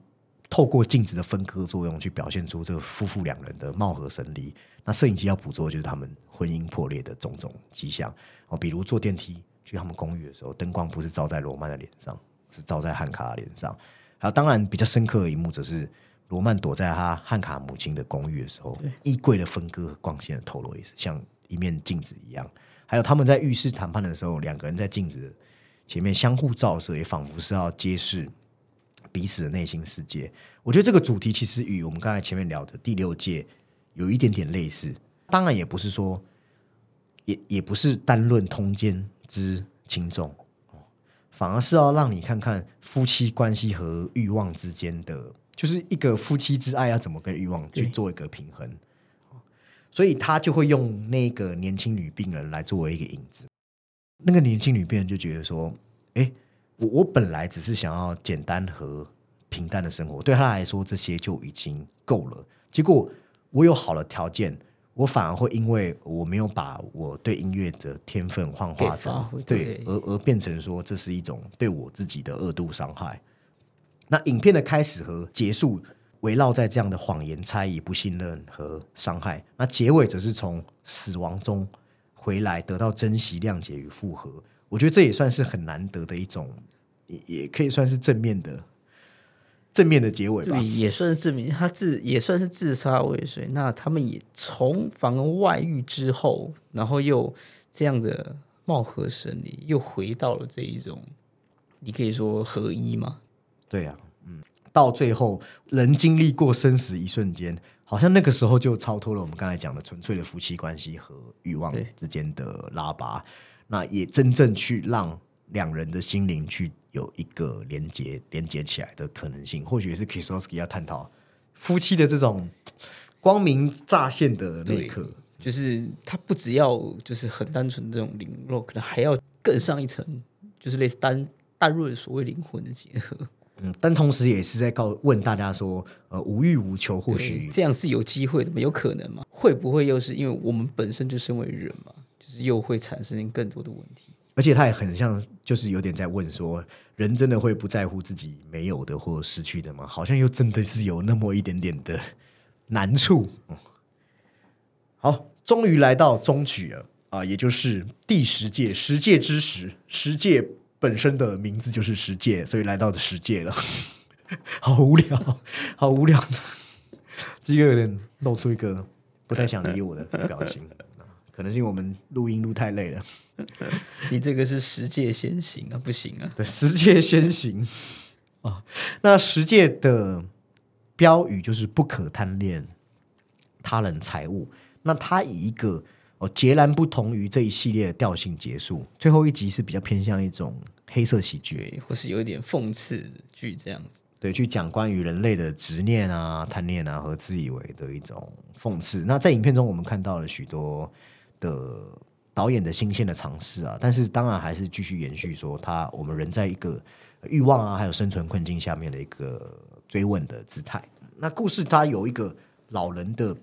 透过镜子的分割作用去表现出这个夫妇两人的貌合神离。那摄影机要捕捉就是他们婚姻破裂的种种迹象。哦，比如坐电梯去他们公寓的时候，灯光不是照在罗曼的脸上，是照在汉卡的脸上。还有，当然比较深刻的一幕，则是罗曼躲在他汉卡母亲的公寓的时候，衣柜的分割和光线的透露也是像一面镜子一样。还有他们在浴室谈判的时候，两个人在镜子前面相互照射，也仿佛是要揭示彼此的内心世界。我觉得这个主题其实与我们刚才前面聊的第六届有一点点类似。当然，也不是说，也也不是单论通奸之轻重，反而是要让你看看夫妻关系和欲望之间的，就是一个夫妻之爱要怎么跟欲望去做一个平衡。所以他就会用那个年轻女病人来作为一个影子。那个年轻女病人就觉得说：“哎，我我本来只是想要简单和平淡的生活，对他来说这些就已经够了。结果我有好的条件，我反而会因为我没有把我对音乐的天分幻化成对，对而而变成说这是一种对我自己的恶度伤害。那影片的开始和结束围绕在这样的谎言、猜疑、不信任和伤害，那结尾则是从死亡中回来，得到珍惜、谅解与复合。我觉得这也算是很难得的一种，也也可以算是正面的正面的结尾吧对，。也算是证明他自也算是自杀未遂。那他们也从反而外遇之后，然后又这样的貌合神离，又回到了这一种，你可以说合一吗？对啊，嗯，到最后人经历过生死一瞬间，好像那个时候就超脱了我们刚才讲的纯粹的夫妻关系和欲望之间的拉拔。那也真正去让两人的心灵去有一个连接连接起来的可能性，或许也是 Kieslowski 要探讨夫妻的这种光明乍现的那一刻。就是他不只要就是很单纯的这种灵肉，可能还要更上一层，就是类似单单入所谓灵魂的结合。嗯，但同时也是在告问大家说，呃，无欲无求，或许这样是有机会的吗？有可能吗？会不会又是因为我们本身就身为人嘛，又会产生更多的问题？而且他也很像，就是有点在问说，人真的会不在乎自己没有的或失去的吗？好像又真的是有那么一点点的难处。好。终于来到中曲了啊，也就是第十届十届之时，十届本身的名字就是十届，所以来到的十届了。好无聊，好无聊，这个有点露出一个不太想理我的表情，可能是因为我们录音录太累了。你这个是十戒先行啊，不行啊，对，十戒先行啊。那十戒的标语就是不可贪恋他人财物。那它以一个哦截然不同于这一系列的调性结束，最后一集是比较偏向一种黑色喜剧，或是有一点讽刺剧这样子。对，去讲关于人类的执念啊、贪念啊和自以为的一种讽刺。那在影片中，我们看到了许多的导演的新鲜的尝试啊，但是当然还是继续延续说，他我们人在一个欲望啊还有生存困境下面的一个追问的姿态。那故事它有一个老人的。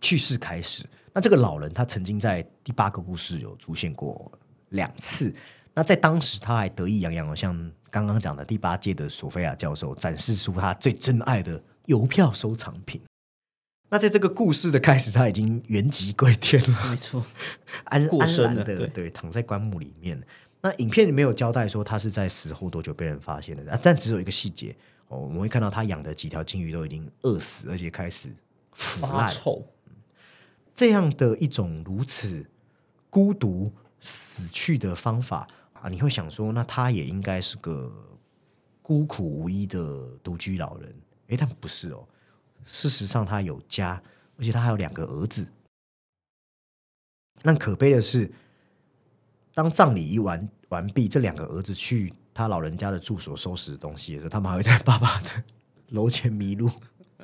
去世开始，那这个老人他曾经在第八个故事有出现过两次。那在当时他还得意洋洋，像刚刚讲的第八届的索菲亚教授展示出他最珍爱的邮票收藏品。那在这个故事的开始，他已经原籍归天了，没错，安安然的对躺在棺木里面。那影片里没有交代说他是在死后多久被人发现的，但只有一个细节哦，我们会看到他养的几条金鱼都已经饿死，而且开始腐烂臭。这样的一种如此孤独死去的方法啊，你会想说，那他也应该是个孤苦无依的独居老人。诶，但不是哦。事实上，他有家，而且他还有两个儿子。那可悲的是，当葬礼一完完毕，这两个儿子去他老人家的住所收拾东西的时候，他们还会在爸爸的楼前迷路，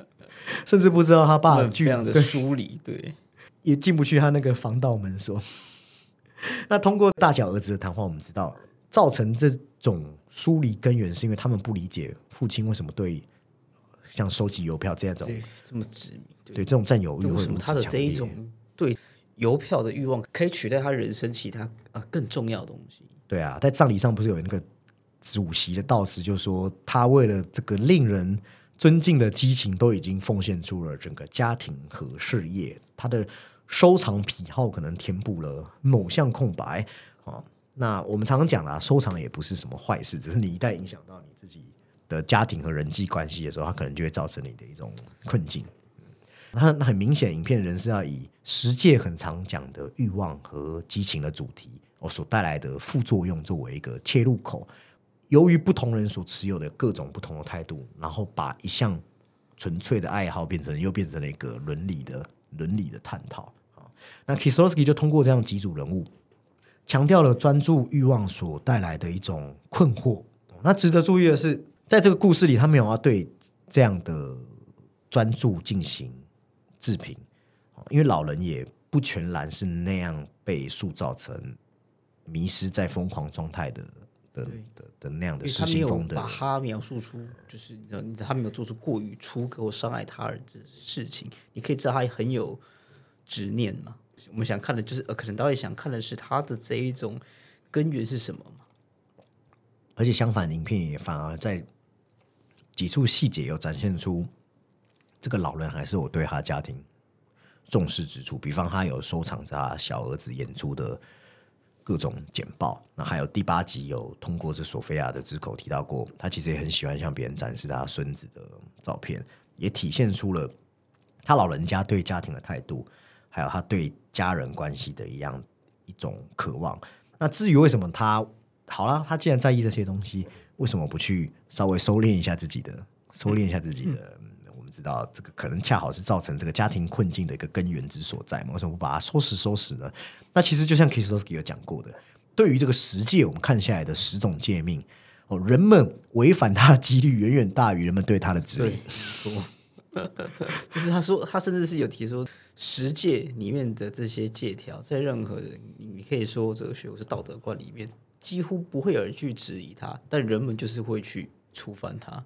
甚至不知道他爸这样的疏离，对。也进不去他那个防盗门锁。那通过大小儿子的谈话，我们知道造成这种疏离根源，是因为他们不理解父亲为什么对像收集邮票这样种这么执迷，对这种占有欲为什么他的这一种对邮票的欲望可以取代他人生其他啊更重要的东西。对啊，在葬礼上不是有那个主席的悼词，就说他为了这个令人尊敬的激情，都已经奉献出了整个家庭和事业，他的。收藏癖好可能填补了某项空白啊。那我们常常讲啦，收藏也不是什么坏事，只是你一旦影响到你自己的家庭和人际关系的时候，它可能就会造成你的一种困境。那很明显，影片人是要以十届很常讲的欲望和激情的主题，哦所带来的副作用作为一个切入口。由于不同人所持有的各种不同的态度，然后把一项纯粹的爱好变成又变成了一个伦理的伦理的探讨。那 Kisowski 就通过这样几组人物，强调了专注欲望所带来的一种困惑。那值得注意的是，在这个故事里，他没有要对这样的专注进行置评，因为老人也不全然是那样被塑造成迷失在疯狂状态的的的的那样的失心疯的。把他描述出，就是你知道，他没有做出过于出格或伤害他人的事情，你可以知道他很有。执念嘛，我们想看的就是，呃，可能导演想看的是他的这一种根源是什么嘛。而且相反，影片也反而在几处细节有展现出这个老人还是我对他家庭重视之处。比方，他有收藏着他小儿子演出的各种简报。那还有第八集有通过这索菲亚的之口提到过，他其实也很喜欢向别人展示他孙子的照片，也体现出了他老人家对家庭的态度。还有他对家人关系的一样一种渴望。那至于为什么他好了，他既然在意这些东西，为什么不去稍微收敛一下自己的，收敛一下自己的？我们知道这个可能恰好是造成这个家庭困境的一个根源之所在嘛？为什么不把它收拾收拾呢？那其实就像 Kieslowski 有讲过的，对于这个十诫，我们看下来的十种诫命，哦，人们违反它的几率远远大于人们对它的指对，引没。错。就是他说，他甚至是有提出，十诫里面的这些戒条，在任何人你你可以说哲学或是道德观里面，几乎不会有人去质疑它，但人们就是会去触犯它。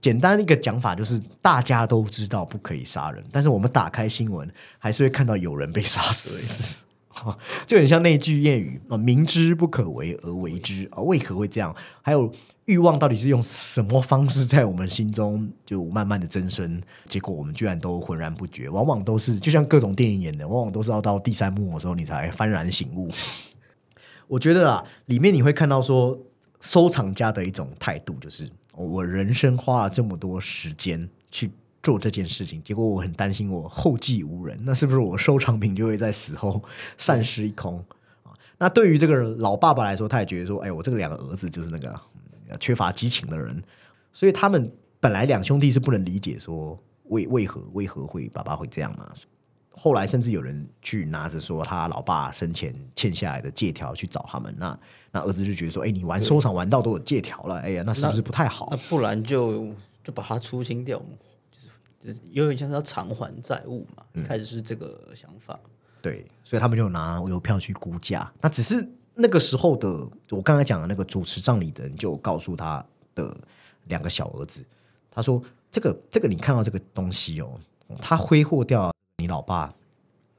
简单一个讲法就是，大家都知道不可以杀人，但是我们打开新闻，还是会看到有人被杀死。就很像那句谚语啊，明知不可为而为之啊，为何会这样？还有欲望到底是用什么方式在我们心中就慢慢的增生？结果我们居然都浑然不觉，往往都是就像各种电影演的，往往都是要到第三幕的时候你才幡然醒悟。我觉得啦，里面你会看到说，收藏家的一种态度，就是我人生花了这么多时间去做这件事情，结果我很担心我后继无人，那是不是我收藏品就会在死后散失一空 啊？那对于这个老爸爸来说，他也觉得说，哎，我这个两个儿子就是那个、缺乏激情的人，所以他们本来两兄弟是不能理解说为为何为何会爸爸会这样嘛。后来甚至有人去拿着说他老爸生前欠下来的借条去找他们，那那儿子就觉得说，哎，你玩收藏玩到都有借条了，哎呀，那是不是不太好那？不然就就把它出清掉，就是就是有点像是要偿还债务嘛。一开始是这个想法，对，所以他们就拿邮票去估价。那只是那个时候的，我刚才讲的那个主持葬礼的人就告诉他的两个小儿子，他说：“这个这个，你看到这个东西哦，他挥霍掉你老爸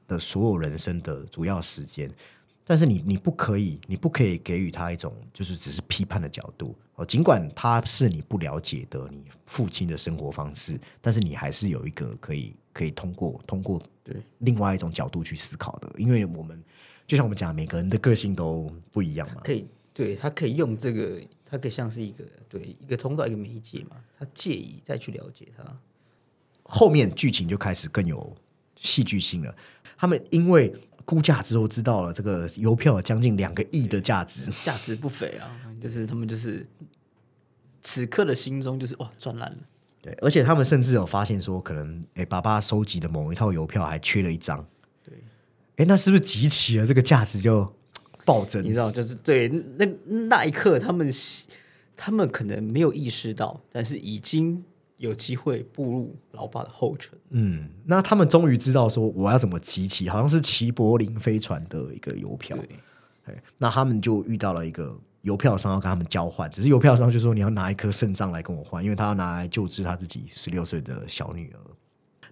的所有人生的主要时间。”但是你你不可以，你不可以给予他一种就是只是批判的角度哦。尽管他是你不了解的你父亲的生活方式，但是你还是有一个可以可以通过通过对另外一种角度去思考的。因为我们就像我们讲，每个人的个性都不一样嘛。可以对他可以用这个，他可以像是一个对一个通道一个媒介嘛，他介意再去了解他。后面剧情就开始更有戏剧性了。他们因为估价之后知道了这个邮票将近两个亿的价值，价值不菲啊，就是他们就是此刻的心中就是哇赚烂了，对，而且他们甚至有发现说，可能诶，爸爸收集的某一套邮票还缺了一张，对，诶，那是不是集齐了这个价值就暴增你？知道就是对那那一刻他们他们可能没有意识到，但是已经有机会步入老爸的后尘。嗯，那他们终于知道说我要怎么集齐，好像是齐柏林飞船的一个邮票，对，哎，那他们就遇到了一个邮票商要跟他们交换，只是邮票商就说你要拿一颗肾脏来跟我换，因为他要拿来救治他自己十六岁的小女儿。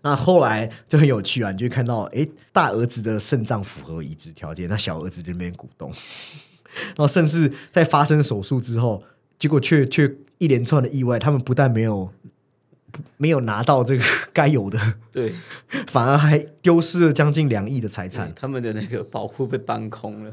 那后来就很有趣啊，你就会看到，哎，大儿子的肾脏符合移植条件，那小儿子就那边鼓动，然后甚至在发生手术之后，结果却却一连串的意外，他们不但没有没有拿到这个 该有的，对，反而还丢失了将近两亿的财产。他们的那个宝库被搬空了。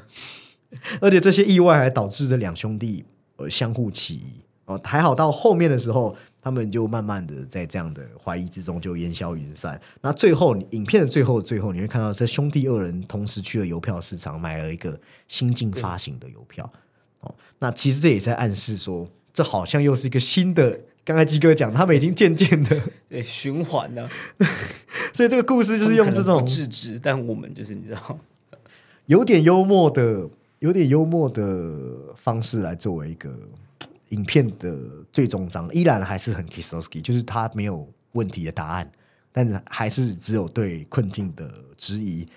而且这些意外还导致这两兄弟呃相互起疑哦，还好到后面的时候，他们就慢慢的在这样的怀疑之中就烟消云散。那最后影片的最后最后，你会看到这兄弟二人同时去了邮票市场买了一个新近发行的邮票哦。那其实这也在暗示说，这好像又是一个新的。刚才鸡哥讲，他们已经渐渐的，对，循环了、所以这个故事就是用这种制止，但我们就是你知道，有点幽默的、有点幽默的方式来作为一个影片的最终章，依然还是很 Kieslowski，就是他没有问题的答案，但是还是只有对困境的质疑。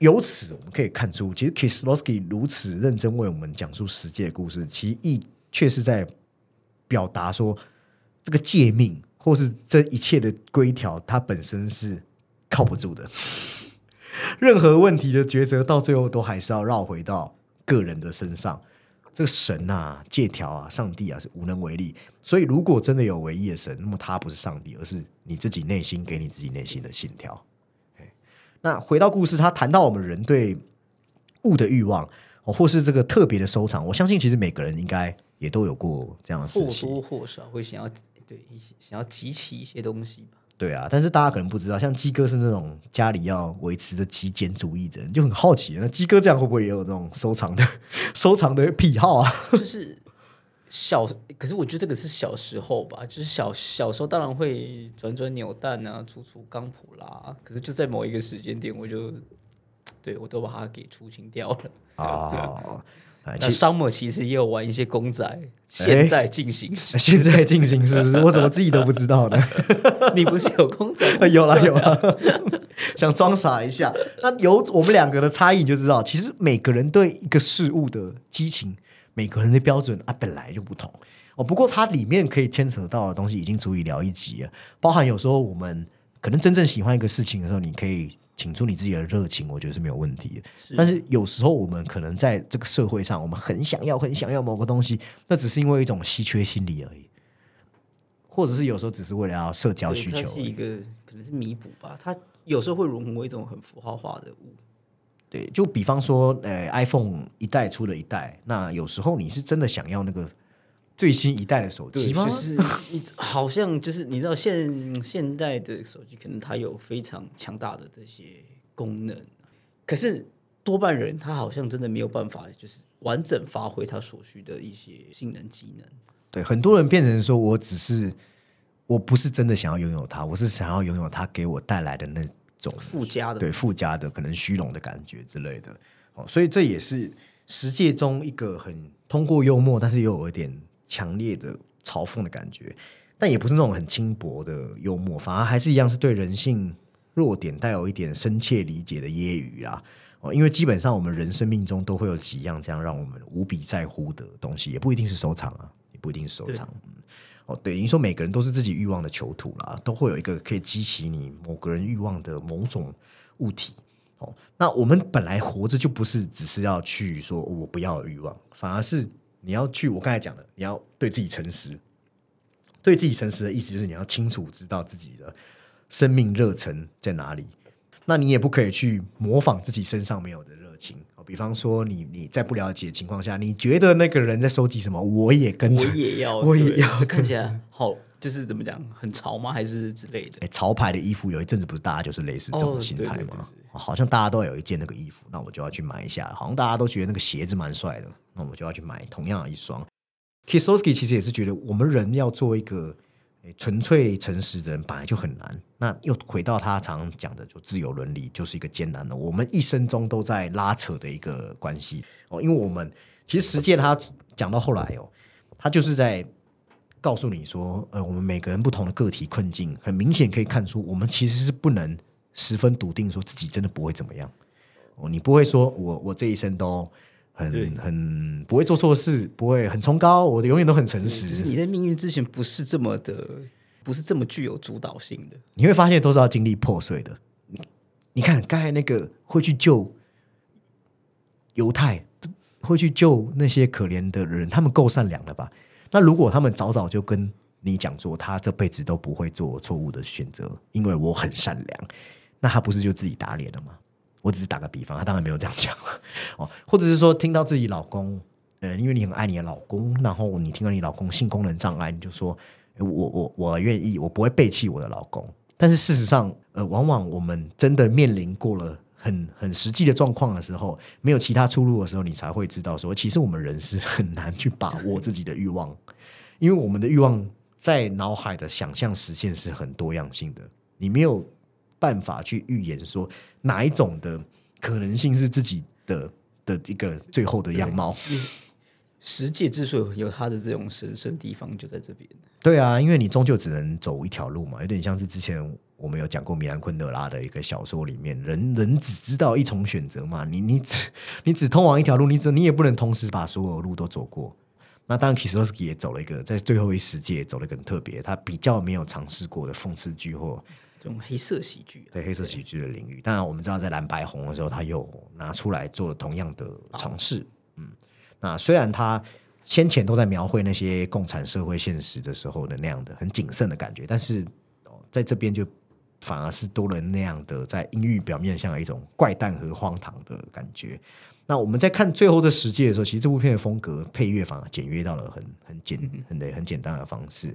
由此我们可以看出，其实 Kieslowski 如此认真为我们讲述世界故事，其意却是在表达说，这个诫命或是这一切的规条，它本身是靠不住的。任何问题的抉择，到最后都还是要绕回到个人的身上。这个神啊、借条啊、上帝啊是无能为力。所以，如果真的有唯一的神，那么他不是上帝，而是你自己内心给你自己内心的信条。那回到故事，他谈到我们人对物的欲望，或是这个特别的收藏，我相信其实每个人应该也都有过这样的事情或。多或少会想要对一些想要集齐一些东西吧。对啊，但是大家可能不知道，像鸡哥是那种家里要维持的极简主义的人，就很好奇，那鸡哥这样会不会也有那种收藏的收藏的癖好啊？就是小，可是我觉得这个是小时候吧，就是小小时候当然会转转扭蛋啊，出出钢普拉，可是就在某一个时间点，我就对我都把它给出清掉了。啊，啊，那其 Summer 其实也有玩一些公仔，现在进行时。现在进行是不是？我怎么自己都不知道呢？你不是有公仔吗？有 啦有啦，想装傻一下。那有我们两个的差异，你就知道，其实每个人对一个事物的激情，每个人的标准啊本来就不同哦。不过它里面可以牵扯到的东西，已经足以聊一集了。包含有时候我们可能真正喜欢一个事情的时候，你可以请出你自己的热情，我觉得是没有问题的。但是有时候我们可能在这个社会上，我们很想要、很想要某个东西，那只是因为一种稀缺心理而已，或者是有时候只是为了要社交需求。是一个可能是弥补吧，它有时候会融为一种很符号化的物。对，就比方说，呃，iPhone 一代出了一代，那有时候你是真的想要那个最新一代的手机吗？就是你好像就是你知道现现代的手机可能它有非常强大的这些功能，可是多半人他好像真的没有办法就是完整发挥他所需的一些性能机能。对，很多人变成说我只是，我不是真的想要拥有它，我是想要拥有它给我带来的那种附加的对附加的可能虚荣的感觉之类的。哦，所以这也是实践中一个很通过幽默，但是又有一点强烈的嘲讽的感觉，但也不是那种很轻薄的幽默，反而还是一样是对人性弱点带有一点深切理解的揶揄啊。哦，因为基本上我们人生命中都会有几样这样让我们无比在乎的东西，也不一定是收藏啊，也不一定是收藏。嗯，哦，对，你说每个人都是自己欲望的囚徒啦，都会有一个可以激起你某个人欲望的某种物体。哦，那我们本来活着就不是只是要去说、哦我不要欲望，反而是你要去我刚才讲的，你要对自己诚实。对自己诚实的意思就是你要清楚知道自己的生命热忱在哪里。那你也不可以去模仿自己身上没有的热情。哦，比方说你你在不了解的情况下，你觉得那个人在收集什么，我也跟着我。也要，我也要这看起来好，就是怎么讲，很潮吗？还是之类的？哎，潮牌的衣服有一阵子不是大家就是类似这种哦心态对对吗？好像大家都有一件那个衣服，那我就要去买一下。好像大家都觉得那个鞋子蛮帅的，那我就要去买同样的一双。Kisowski 其实也是觉得我们人要做一个纯粹诚实的人，本来就很难。那又回到他常讲的，就自由伦理，就是一个艰难的，我们一生中都在拉扯的一个关系哦。因为我们其实实践他讲到后来哦，他就是在告诉你说，呃，我们每个人不同的个体困境，很明显可以看出，我们其实是不能十分笃定说自己真的不会怎么样。哦，你不会说我我这一生都很很不会做错事，不会很崇高，我永远都很诚实。就是你的命运之前不是这么的，不是这么具有主导性的。你会发现都是要经历破碎的。你你看刚才那个会去救犹太，会去救那些可怜的人，他们够善良了吧？那如果他们早早就跟你讲说，他这辈子都不会做错误的选择，因为我很善良，那他不是就自己打脸了吗？我只是打个比方，他当然没有这样讲哦，或者是说听到自己老公，呃，因为你很爱你的老公，然后你听到你老公性功能障碍，你就说，我我我愿意，我不会背弃我的老公。但是事实上，呃，往往我们真的面临过了很很实际的状况的时候，没有其他出路的时候，你才会知道说，其实我们人是很难去把握自己的欲望，因为我们的欲望在脑海的想象实现是很多样性的，你没有办法去预言说哪一种的可能性是自己的的一个最后的样貌。十界之所以有它的这种神圣地方，就在这边。对啊，因为你终究只能走一条路嘛，有点像是之前我们有讲过米兰昆德拉的一个小说里面，人人只知道一重选择嘛，你你只你只通往一条路，你只你也不能同时把所有路都走过。那当然 k i s l o s k i 也走了一个在最后一世界走了一个很特别，他比较没有尝试过的讽刺剧或这种黑色喜剧、啊，对黑色喜剧的领域。当然，我们知道在蓝白红的时候，他又拿出来做了同样的尝试。嗯，那虽然他先前都在描绘那些共产社会现实的时候的那样的很谨慎的感觉，但是、哦、在这边就反而是多了那样的在阴郁表面上的一种怪诞和荒唐的感觉。那我们在看最后这十届的时候，其实这部片的风格配乐反而简约到了很很简很的很简单的方式，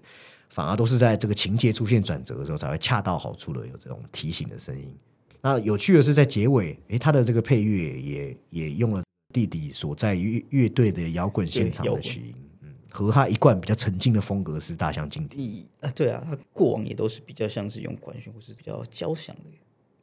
反而都是在这个情节出现转折的时候才会恰到好处的有这种提醒的声音。那有趣的是，在结尾，诶，他的这个配乐也也用了弟弟所在乐乐队的摇滚现场的曲音，嗯，和他一贯比较沉静的风格是大相径庭。啊，对啊，他过往也都是比较像是用管弦或是比较交响的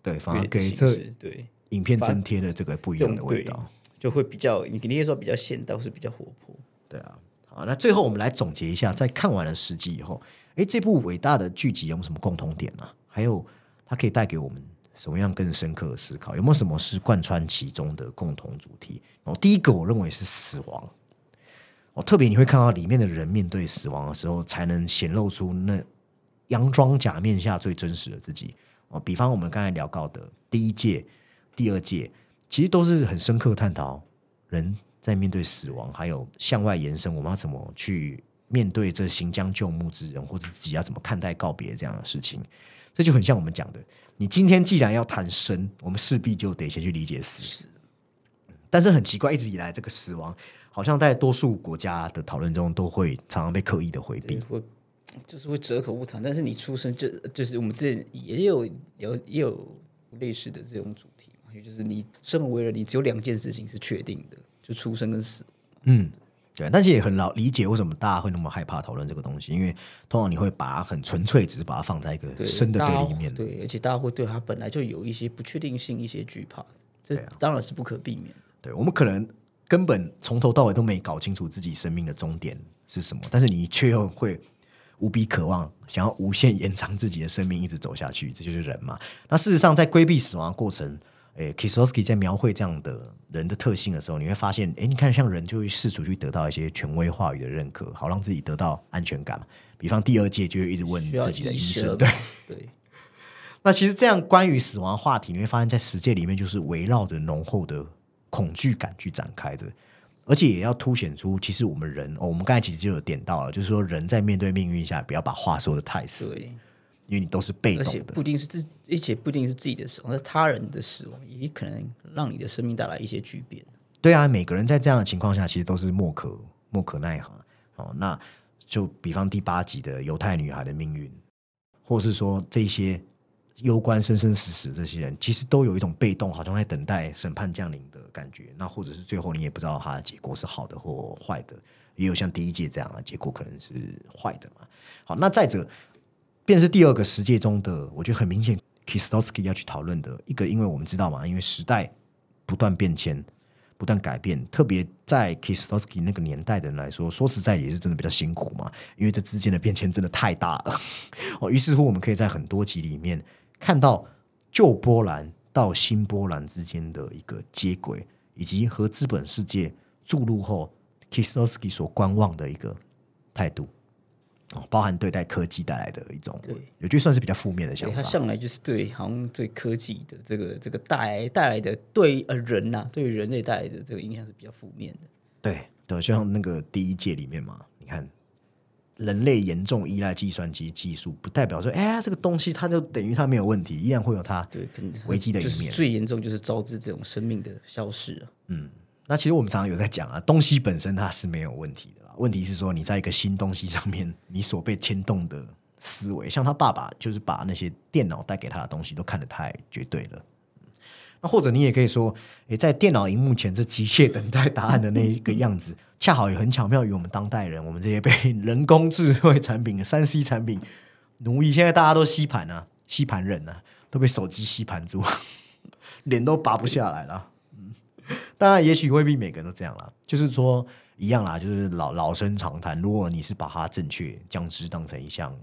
对，反而乐给这，对，影片增添了这个不一样的味道。就会比较你肯定说比较现代，或是比较活泼。对啊，啊，那最后我们来总结一下，在看完了十集以后，哎，这部伟大的剧集有没有什么共同点呢、还有它可以带给我们什么样更深刻的思考？有没有什么是贯穿其中的共同主题？哦，第一个我认为是死亡。哦，特别你会看到里面的人面对死亡的时候，才能显露出那佯装假面下最真实的自己。哦，比方我们刚才聊到的第一届、第二届，其实都是很深刻探讨人在面对死亡，还有向外延伸，我们要怎么去面对这行将就木之人，或者自己要怎么看待告别这样的事情。这就很像我们讲的，你今天既然要谈生，我们势必就得先去理解死。但是很奇怪，一直以来这个死亡，好像在多数国家的讨论中，都会常常被刻意的回避，。会就是会折口不谈。但是你出生就就是我们之前也有有也有类似的这种主题嘛，也就是你生而为人，你只有两件事情是确定的，就出生跟死。嗯，对，但是也很老理解为什么大家会那么害怕讨论这个东西，因为通常你会把它很纯粹，只是把它放在一个对生的对立面。对，而且大家会对它本来就有一些不确定性、一些惧怕，这当然是不可避免的。对我们可能根本从头到尾都没搞清楚自己生命的终点是什么，但是你却又会无比渴望想要无限延长自己的生命，一直走下去，这就是人嘛。那事实上，在规避死亡的过程，诶 k i s l o w s k i 在描绘这样的人的特性的时候，你会发现，诶，你看像人就会试图去得到一些权威话语的认可，好让自己得到安全感嘛。比方第二届就会一直问自己的医医生，生对。对那其实这样关于死亡的话题，你会发现在实界里面就是围绕着浓厚的恐惧感去展开的，而且也要凸显出，其实我们人哦，我们刚才其实就有点到了，就是说人在面对命运下，不要把话说的太死，对，因为你都是被动而且。不一定是自，而且不一定是自己的死亡，是他人的死亡，也可能让你的生命带来一些巨变。对啊，每个人在这样的情况下，其实都是莫可莫可奈何哦。那就比方第八集的犹太女孩的命运，或是说这些攸关生生死死这些人，其实都有一种被动，好像在等待审判降临的感觉。那或者是最后你也不知道他的结果是好的或坏的，也有像第一届这样的结果可能是坏的嘛。好，那再者，便是第二个十届中的，我觉得很明显 k i s l o w s k i 要去讨论的一个，因为我们知道嘛，因为时代不断变迁。不断改变，特别在 k i s l o w s k i 那个年代的人来说，说实在也是真的比较辛苦嘛，因为这之间的变迁真的太大了。哦，于是乎我们可以在很多集里面看到旧波兰到新波兰之间的一个接轨，以及和资本世界注入后 k i s l o w s k i 所观望的一个态度。哦，包含对待科技带来的一种，对有句算是比较负面的想，法他。向来就是对，好像对科技的这个这个带来带来的对呃人呐、对人类带来的这个影响是比较负面的。对对，就像那个第一届里面嘛，你看，人类严重依赖计算机技术，不代表说，哎，这个东西它就等于它没有问题，依然会有它对，危机的一就是面。最严重就是招致这种生命的消失啊。那其实我们常常有在讲啊，东西本身它是没有问题的啦，问题是说你在一个新东西上面，你所被牵动的思维，像他爸爸就是把那些电脑带给他的东西都看得太绝对了。那或者你也可以说，诶，在电脑荧幕前这急切等待答案的那一个样子，恰好也很巧妙与我们当代人，我们这些被人工智慧产品、三 C 产品奴役，现在大家都吸盘啊，吸盘人啊，都被手机吸盘住，脸都拔不下来了。当然，也许未必每个人都这样啦，就是说一样啦，就是老老生常谈。如果你是把它正确将之当成一项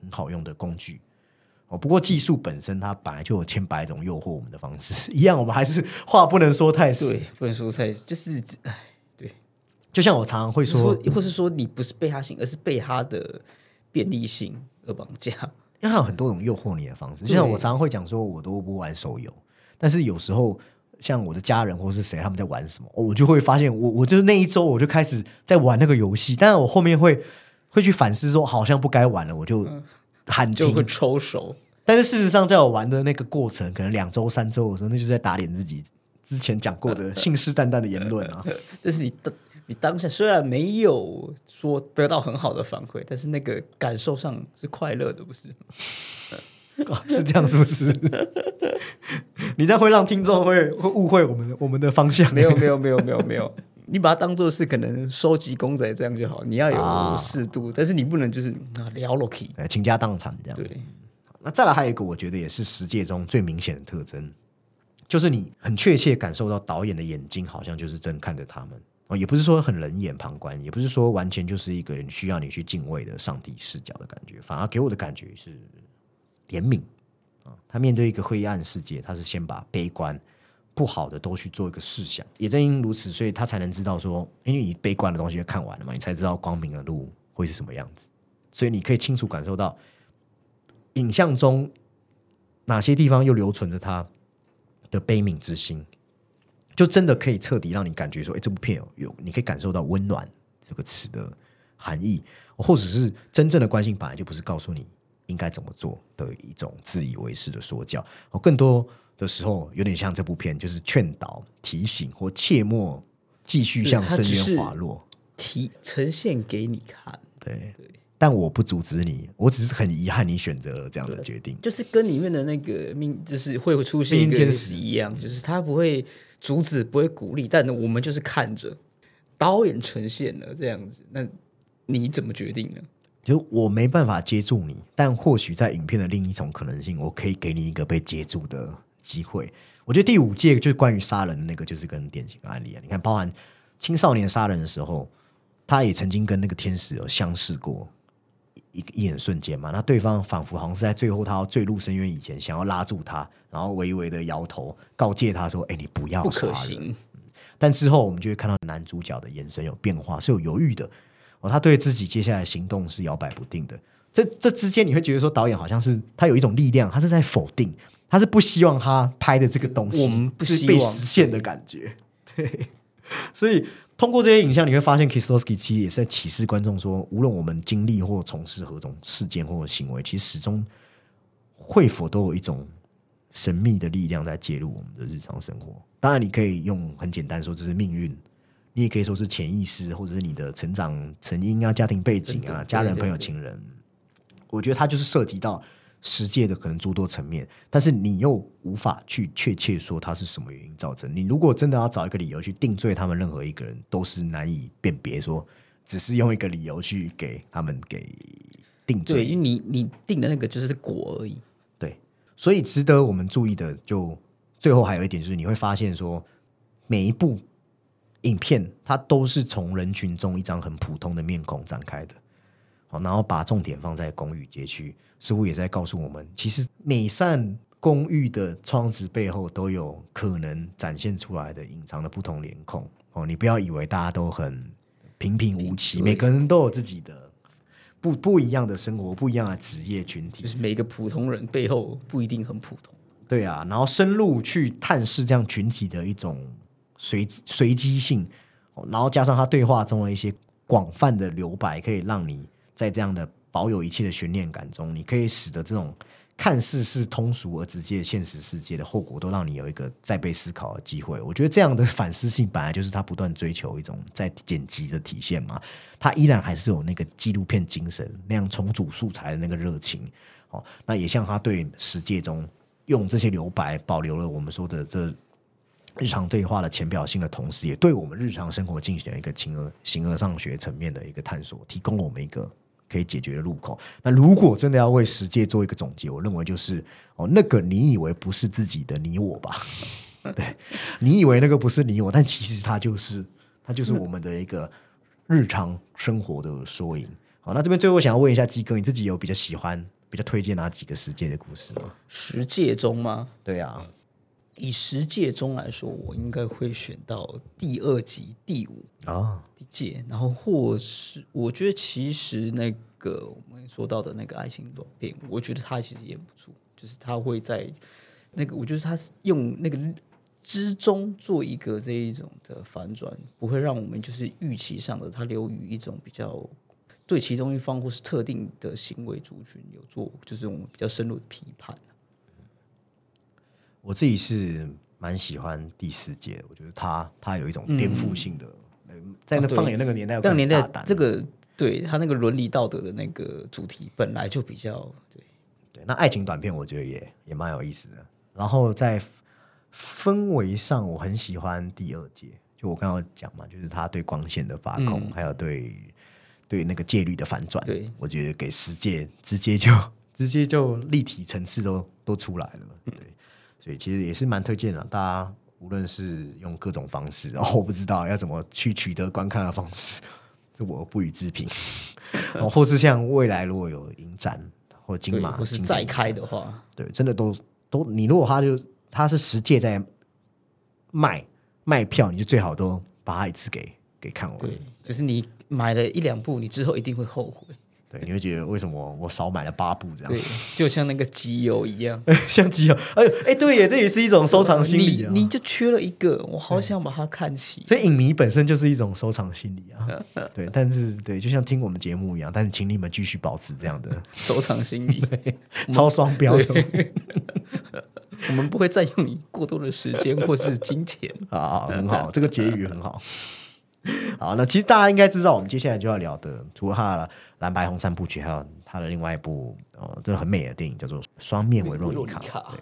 很好用的工具，哦，不过技术本身它本来就有千百种诱惑我们的方式，一样，我们还是话不能说太死。对，不能说太就是，哎，就像我常常会说说，，或是说你不是被他性，而是被他的便利性而绑架。因为它有很多种诱惑你的方式。就像我常常会讲说，我都不玩手游，但是有时候像我的家人或是谁他们在玩什么，哦我就会发现我我就是那一周我就开始在玩那个游戏，但是我后面会会去反思说，好像不该玩了，我就喊停就会。抽手，但是事实上，在我玩的那个过程，可能两周、三周的时候，那就是在打脸自己之前讲过的 信誓旦旦的言论啊。但是你当你当下虽然没有说得到很好的反馈，但是那个感受上是快乐的，不是？啊 是这样，是不是？你这样会让听众会会误会我们的我们的方向。没有没有没有没有没有，你把它当做是可能收集公仔这样就好，你要啊有适度，但是你不能就是啊聊 k 对，倾家荡产这样。对，那再来还有一个，我觉得也是十界中最明显的特征，就是你很确切感受到导演的眼睛好像就是正看着他们哦，也不是说很冷眼旁观，也不是说完全就是一个人需要你去敬畏的上帝视角的感觉，反而给我的感觉是怜悯。啊。他面对一个灰暗世界，他是先把悲观不好的都去做一个试想，也正因如此，所以他才能知道说，因为你悲观的东西就看完了嘛，你才知道光明的路会是什么样子，所以你可以清楚感受到影像中哪些地方又留存着他的悲悯之心，就真的可以彻底让你感觉说，哎，这部片有，你可以感受到温暖这个词的含义，或者是真正的关心本来就不是告诉你应该怎么做的一种自以为是的说教，哦，更多的时候有点像这部片，就是劝导、提醒或切莫继续向深渊滑落，提呈现给你看，对对。但我不阻止你，我只是很遗憾你选择了这样的决定，就是跟里面的那个命，就是会出现一个天使一样，就是他不会阻止，不会鼓励，但我们就是看着导演呈现了这样子，那你怎么决定呢？就我没办法接住你，但或许在影片的另一种可能性，我可以给你一个被接住的机会。我觉得第五届就是关于杀人的那个，就是跟典型案例啊。你看，包含青少年杀人的时候，他也曾经跟那个天使有相识过。一一眼瞬间嘛，那对方仿佛好像是在最后他要坠入深渊以前，想要拉住他，然后微微的摇头，告诫他说：“哎，你不要杀人。”但之后我们就会看到男主角的眼神有变化，是有犹豫的哦，他对自己接下来行动是摇摆不定的。这这之间你会觉得说，导演好像是他有一种力量，他是在否定，他是不希望他拍的这个东西我们不希被实现的感觉。对，所以。通过这些影像，你会发现 Kieslowski 其实也是在启示观众说，无论我们经历或从事何种事件或行为，其实始终会否都有一种神秘的力量在介入我们的日常生活。当然，你可以用很简单说这是命运，你也可以说是潜意识，或者是你的成长成因啊、家庭背景啊、家人、朋友、情人。我觉得它就是涉及到。世界的可能诸多层面，但是你又无法去确切说它是什么原因造成。你如果真的要找一个理由去定罪他们任何一个人，都是难以辨别说，只是用一个理由去给他们给定罪。对，因为你你定的那个就是果而已。对，所以值得我们注意的，就最后还有一点就是，你会发现说，每一部影片它都是从人群中一张很普通的面孔展开的。好，然后把重点放在公寓街区，似乎也在告诉我们，其实每扇公寓的窗子背后都有可能展现出来的隐藏的不同脸孔。哦，你不要以为大家都很平平无奇，每个人都有自己的不不一样的生活，不一样的职业群体。就是每个普通人背后不一定很普通。对啊，然后深入去探视这样群体的一种随随机性，然后加上他对话中的一些广泛的留白，可以让你。在这样的保有一切的悬念感中，你可以使得这种看似是通俗而直接的现实世界的后果，都让你有一个再被思考的机会。我觉得这样的反思性本来就是他不断追求一种在剪辑的体现嘛。他依然还是有那个纪录片精神那样重组素材的那个热情。哦，那也像他对世界中用这些留白保留了我们说的这日常对话的浅表性的同时，也对我们日常生活进行了一个形而形而上学层面的一个探索，提供了我们一个。可以解决的入口。那如果真的要为世界做一个总结，我认为就是哦，那个你以为不是自己的你我吧？对，你以为那个不是你我，但其实它就是，它就是我们的一个日常生活的缩影。好，那这边最后想要问一下鸡哥，你自己有比较喜欢、比较推荐哪几个世界的故事吗？十界中吗？对啊。以十届中来说，我应该会选到第二集第五啊届，然后或是我觉得其实那个我们说到的那个爱情短片，我觉得他其实演不出，就是他会在那个，我觉得他是用那个之中做一个这一种的反转，不会让我们就是预期上的他流于一种比较对其中一方或是特定的行为族群有做就是我们比较深入的批判。我自己是蛮喜欢第四届，我觉得他他有一种颠覆性的，在那放眼那个年代，那个年代这个对他那个伦理道德的那个主题本来就比较对对。那爱情短片我觉得也也蛮有意思的。然后在氛围上，我很喜欢第二届，就我刚刚讲嘛，就是他对光线的把控，还有对对那个戒律的反转，对我觉得给十届直接就 直接就立体层次都都出来了，对。所以其实也是蛮推荐的。大家无论是用各种方式，然后我不知道要怎么去取得观看的方式，这我不予置评。哦，或是像未来如果有影展或金，马，或是再开的话，对，真的都都，你如果他就他是实界在卖卖票，你就最好都把它一次给给看完。对，就是你买了一两部，你之后一定会后悔。对，你会觉得为什么我少买了八部这样对？，就像那个机油一样，像基友，哎呦，哎，对耶，这也是一种收藏心理啊。你你就缺了一个，我好想把它看齐。所以影迷本身就是一种收藏心理啊。对，但是对，就像听我们节目一样，但是请你们继续保持这样的 收藏心理，超双标的我们不会占用你过多的时间或是金钱。啊，很好，这个结语很好。好，那其实大家应该知道，我们接下来就要聊的，除了他的蓝白红三部曲，还有他的另外一部呃，真的很美的电影叫做《双面维洛妮卡》。对，